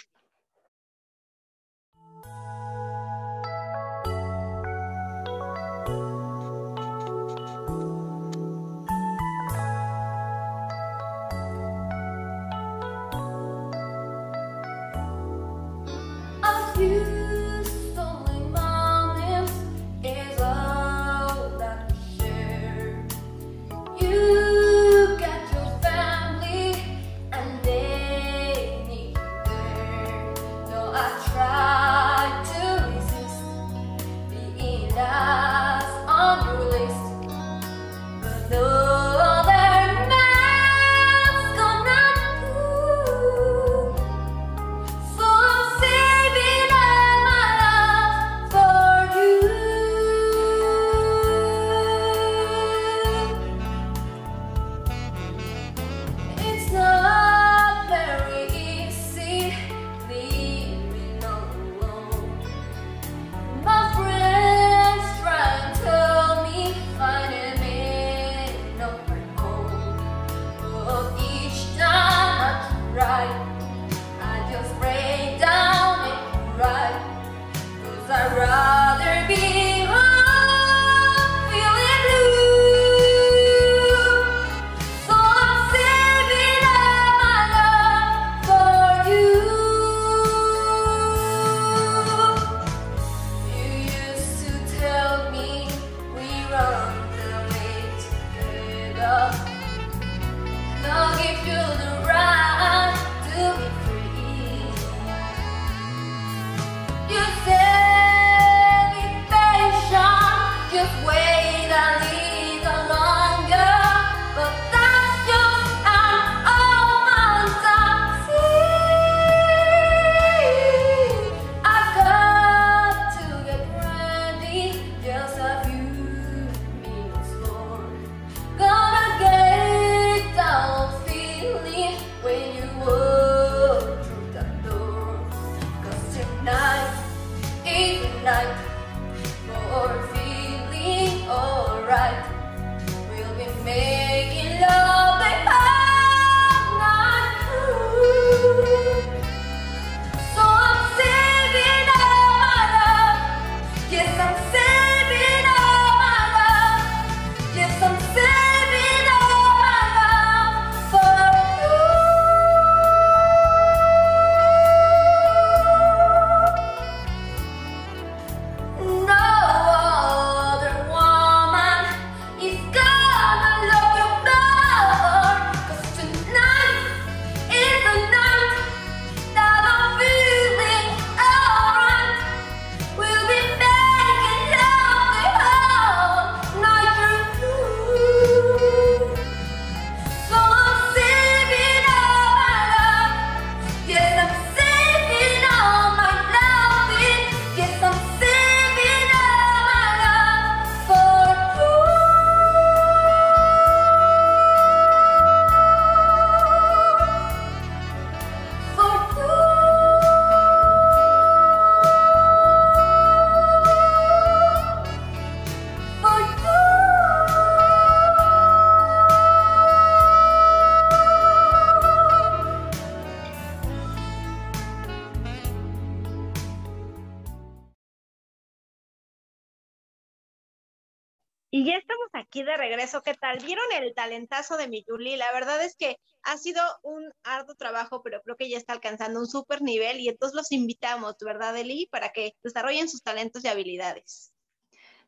Aquí de regreso. ¿Qué tal? ¿Vieron el talentazo de mi Yuli? La verdad es que ha sido un arduo trabajo, pero creo que ya está alcanzando un súper nivel y entonces los invitamos, ¿verdad, Eli? Para que desarrollen sus talentos y habilidades.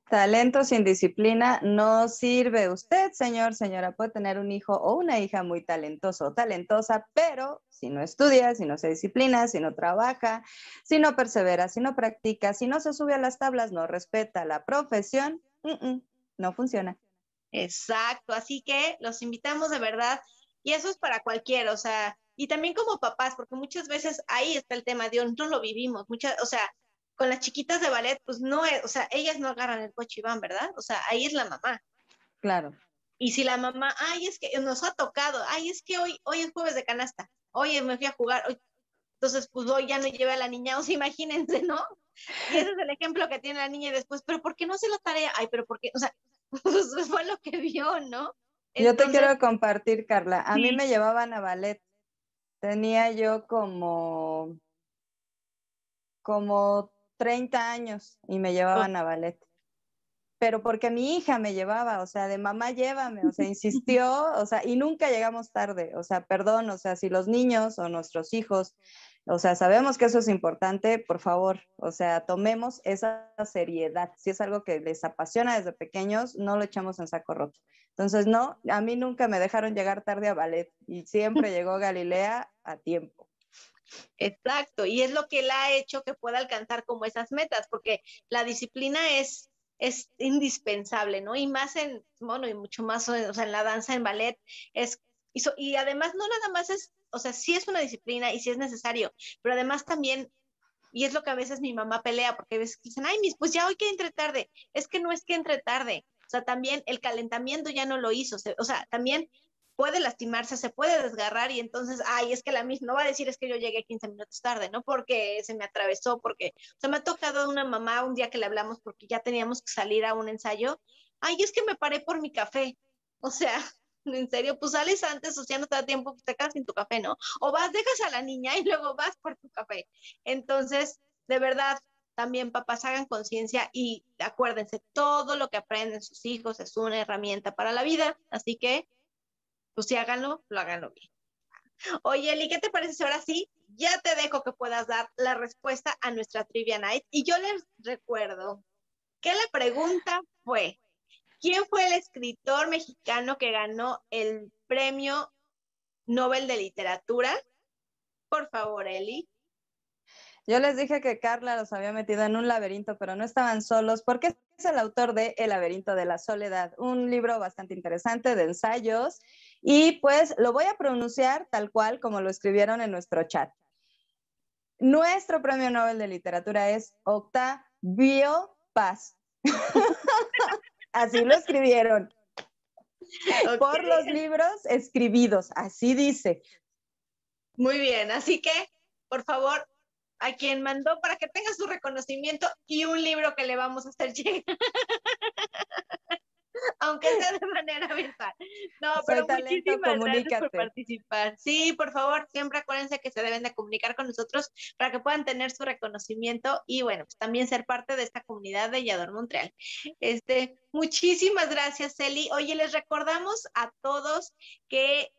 Talento sin disciplina no sirve. Usted, señor, señora, puede tener un hijo o una hija muy talentoso o talentosa, pero si no estudia, si no se disciplina, si no trabaja, si no persevera, si no practica, si no se sube a las tablas, no respeta la profesión, no funciona. Exacto, así que los invitamos de verdad y eso es para cualquiera, o sea, y también como papás, porque muchas veces ahí está el tema de nosotros lo vivimos, muchas, o sea, con las chiquitas de ballet, pues no es, o sea, ellas no agarran el coche y van, ¿verdad? O sea, ahí es la mamá. Claro. Y si la mamá, ay, es que nos ha tocado, ay, es que hoy, hoy es jueves de canasta, hoy me fui a jugar, hoy, entonces pues hoy ya no llevé a la niña, o sea, imagínense, ¿no? Y ese es el ejemplo que tiene la niña y después, pero ¿por qué no hace la tarea? Ay, pero ¿por qué? O sea, pues fue lo que vio, ¿no? yo te quiero compartir, Carla. A mí me llevaban a ballet. Tenía yo como, como 30 años y me llevaban a ballet. Pero porque mi hija me llevaba, o sea, de mamá llévame, o sea, insistió, o sea, y nunca llegamos tarde, o sea, perdón, o sea, si los niños o nuestros hijos, o sea, sabemos que eso es importante, por favor, o sea, tomemos esa seriedad. Si es algo que les apasiona desde pequeños, no lo echamos en saco roto. Entonces, no, a mí nunca me dejaron llegar tarde a ballet y siempre llegó Galilea a tiempo. Exacto, y es lo que la ha hecho que pueda alcanzar como esas metas, porque la disciplina es, es indispensable, ¿no? Y más en, bueno, y mucho más o sea, en la danza, en ballet, es, y, y además no nada más es, o sea, sí es una disciplina y sí es necesario, pero además también y es lo que a veces mi mamá pelea, porque a veces dicen, ay, mis, pues ya hoy que entre tarde. Es que no es que entre tarde. O sea, también el calentamiento ya no lo hizo. O sea, también puede lastimarse, se puede desgarrar y entonces, ay, es que la misma, no va a decir es que yo llegué 15 minutos tarde, ¿no? Porque se me atravesó, porque, o sea, me ha tocado una mamá un día que le hablamos porque ya teníamos que salir a un ensayo, ay, es que me paré por mi café, o sea, en serio, pues sales antes, o sea, no te da tiempo, te quedas sin tu café, ¿no? O vas, dejas a la niña y luego vas por tu café. Entonces, de verdad, también papás hagan conciencia y acuérdense, todo lo que aprenden sus hijos es una herramienta para la vida, así que pues sí háganlo, lo háganlo bien. Oye, Eli, ¿qué te parece si ahora sí ya te dejo que puedas dar la respuesta a nuestra Trivia Night? Y yo les recuerdo que la pregunta fue, ¿quién fue el escritor mexicano que ganó el premio Nobel de Literatura? Por favor, Eli. Yo les dije que Carla los había metido en un laberinto, pero no estaban solos porque es el autor de El laberinto de la soledad, un libro bastante interesante de ensayos y pues lo voy a pronunciar tal cual como lo escribieron en nuestro chat. Nuestro premio Nobel de Literatura es Octavio Paz. así lo escribieron. Por los libros escribidos, así dice. Muy bien, así que, por favor, a quien mandó para que tenga su reconocimiento y un libro que le vamos a hacer llegar. aunque sea de manera virtual. No, pero muchísimas gracias por participar. Sí, por favor, siempre acuérdense que se deben de comunicar con nosotros para que puedan tener su reconocimiento y bueno, pues también ser parte de esta comunidad de Yador Montreal. Este, muchísimas gracias, Eli. Oye, les recordamos a todos que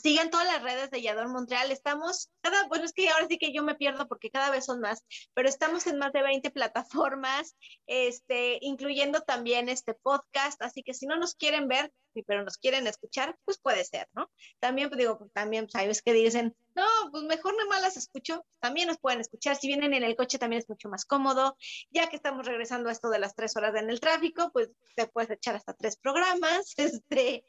Sigan todas las redes de Yador Montreal. Estamos, cada, bueno, es que ahora sí que yo me pierdo porque cada vez son más, pero estamos en más de 20 plataformas, este, incluyendo también este podcast. Así que si no nos quieren ver, pero nos quieren escuchar, pues puede ser, ¿no? También, pues digo, también sabes que dicen, no, pues mejor no más las escucho, también nos pueden escuchar. Si vienen en el coche también es mucho más cómodo. Ya que estamos regresando a esto de las tres horas en el tráfico, pues te puedes echar hasta tres programas, este,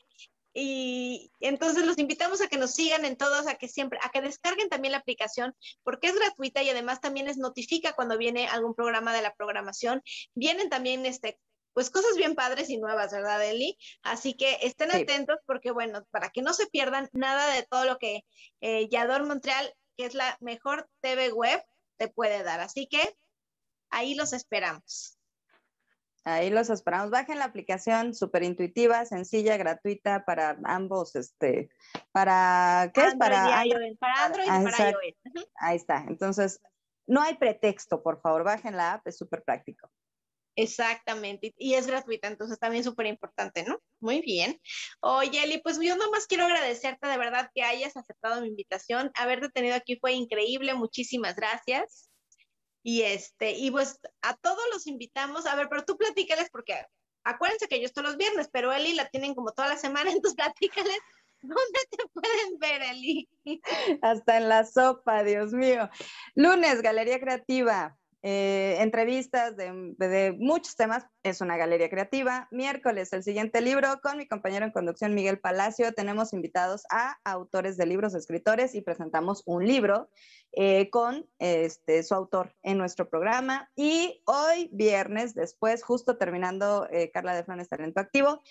y entonces los invitamos a que nos sigan en todos, a que siempre, a que descarguen también la aplicación, porque es gratuita y además también les notifica cuando viene algún programa de la programación. Vienen también este, pues cosas bien padres y nuevas, ¿verdad, Eli? Así que estén atentos porque, bueno, para que no se pierdan nada de todo lo que eh, Yador Montreal, que es la mejor TV web, te puede dar. Así que ahí los esperamos. Ahí los esperamos. Bajen la aplicación súper intuitiva, sencilla, gratuita para ambos, este, para, ¿qué es? Para Android, para Android y para iOS. Ahí está. Entonces, no hay pretexto, por favor, bajen la app, es súper práctico. Exactamente, y es gratuita, entonces también súper importante, ¿no? Muy bien. Oye, Eli, pues yo nomás quiero agradecerte de verdad que hayas aceptado mi invitación. Haberte tenido aquí fue increíble, muchísimas gracias. Y este, y pues a todos los invitamos, a ver, pero tú platícales porque acuérdense que yo estoy los viernes, pero Eli la tienen como toda la semana, entonces platícales ¿Dónde te pueden ver, Eli? Hasta en la sopa, Dios mío. Lunes, Galería Creativa, eh, entrevistas de, muchos temas, es una galería creativa. Miércoles, el siguiente libro con mi compañero en conducción Miguel Palacio. Tenemos invitados a autores de libros, escritores y presentamos un libro eh, con este, su autor en nuestro programa. Y hoy, viernes, después, justo terminando eh, Carla de Flanes Talento Activo,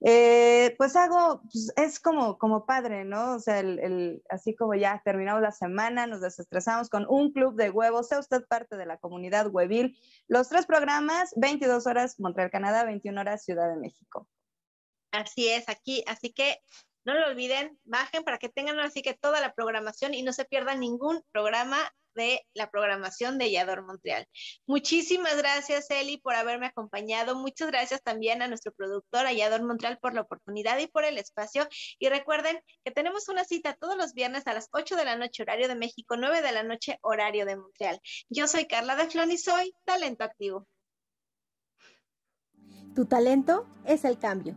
eh, pues hago, pues es como, como padre, ¿no? O sea, el, así como ya terminamos la semana, nos desestresamos con un club de huevos, sea usted parte de la comunidad huevil. Los tres programas, 22 horas Montreal, Canadá, 21 horas Ciudad de México. Así es, aquí, así que no lo olviden, bajen para que tengan así que toda la programación y no se pierdan ningún programa de la programación de Yador Montreal. Muchísimas gracias, Eli, por haberme acompañado. Muchas gracias también a nuestro productor, Yador Montreal, por la oportunidad y por el espacio. Y recuerden que tenemos una cita todos los viernes a las 8 de la noche, horario de México, 9 de la noche, horario de Montreal. Yo soy Carla de y soy Talento Activo. Tu talento es el cambio.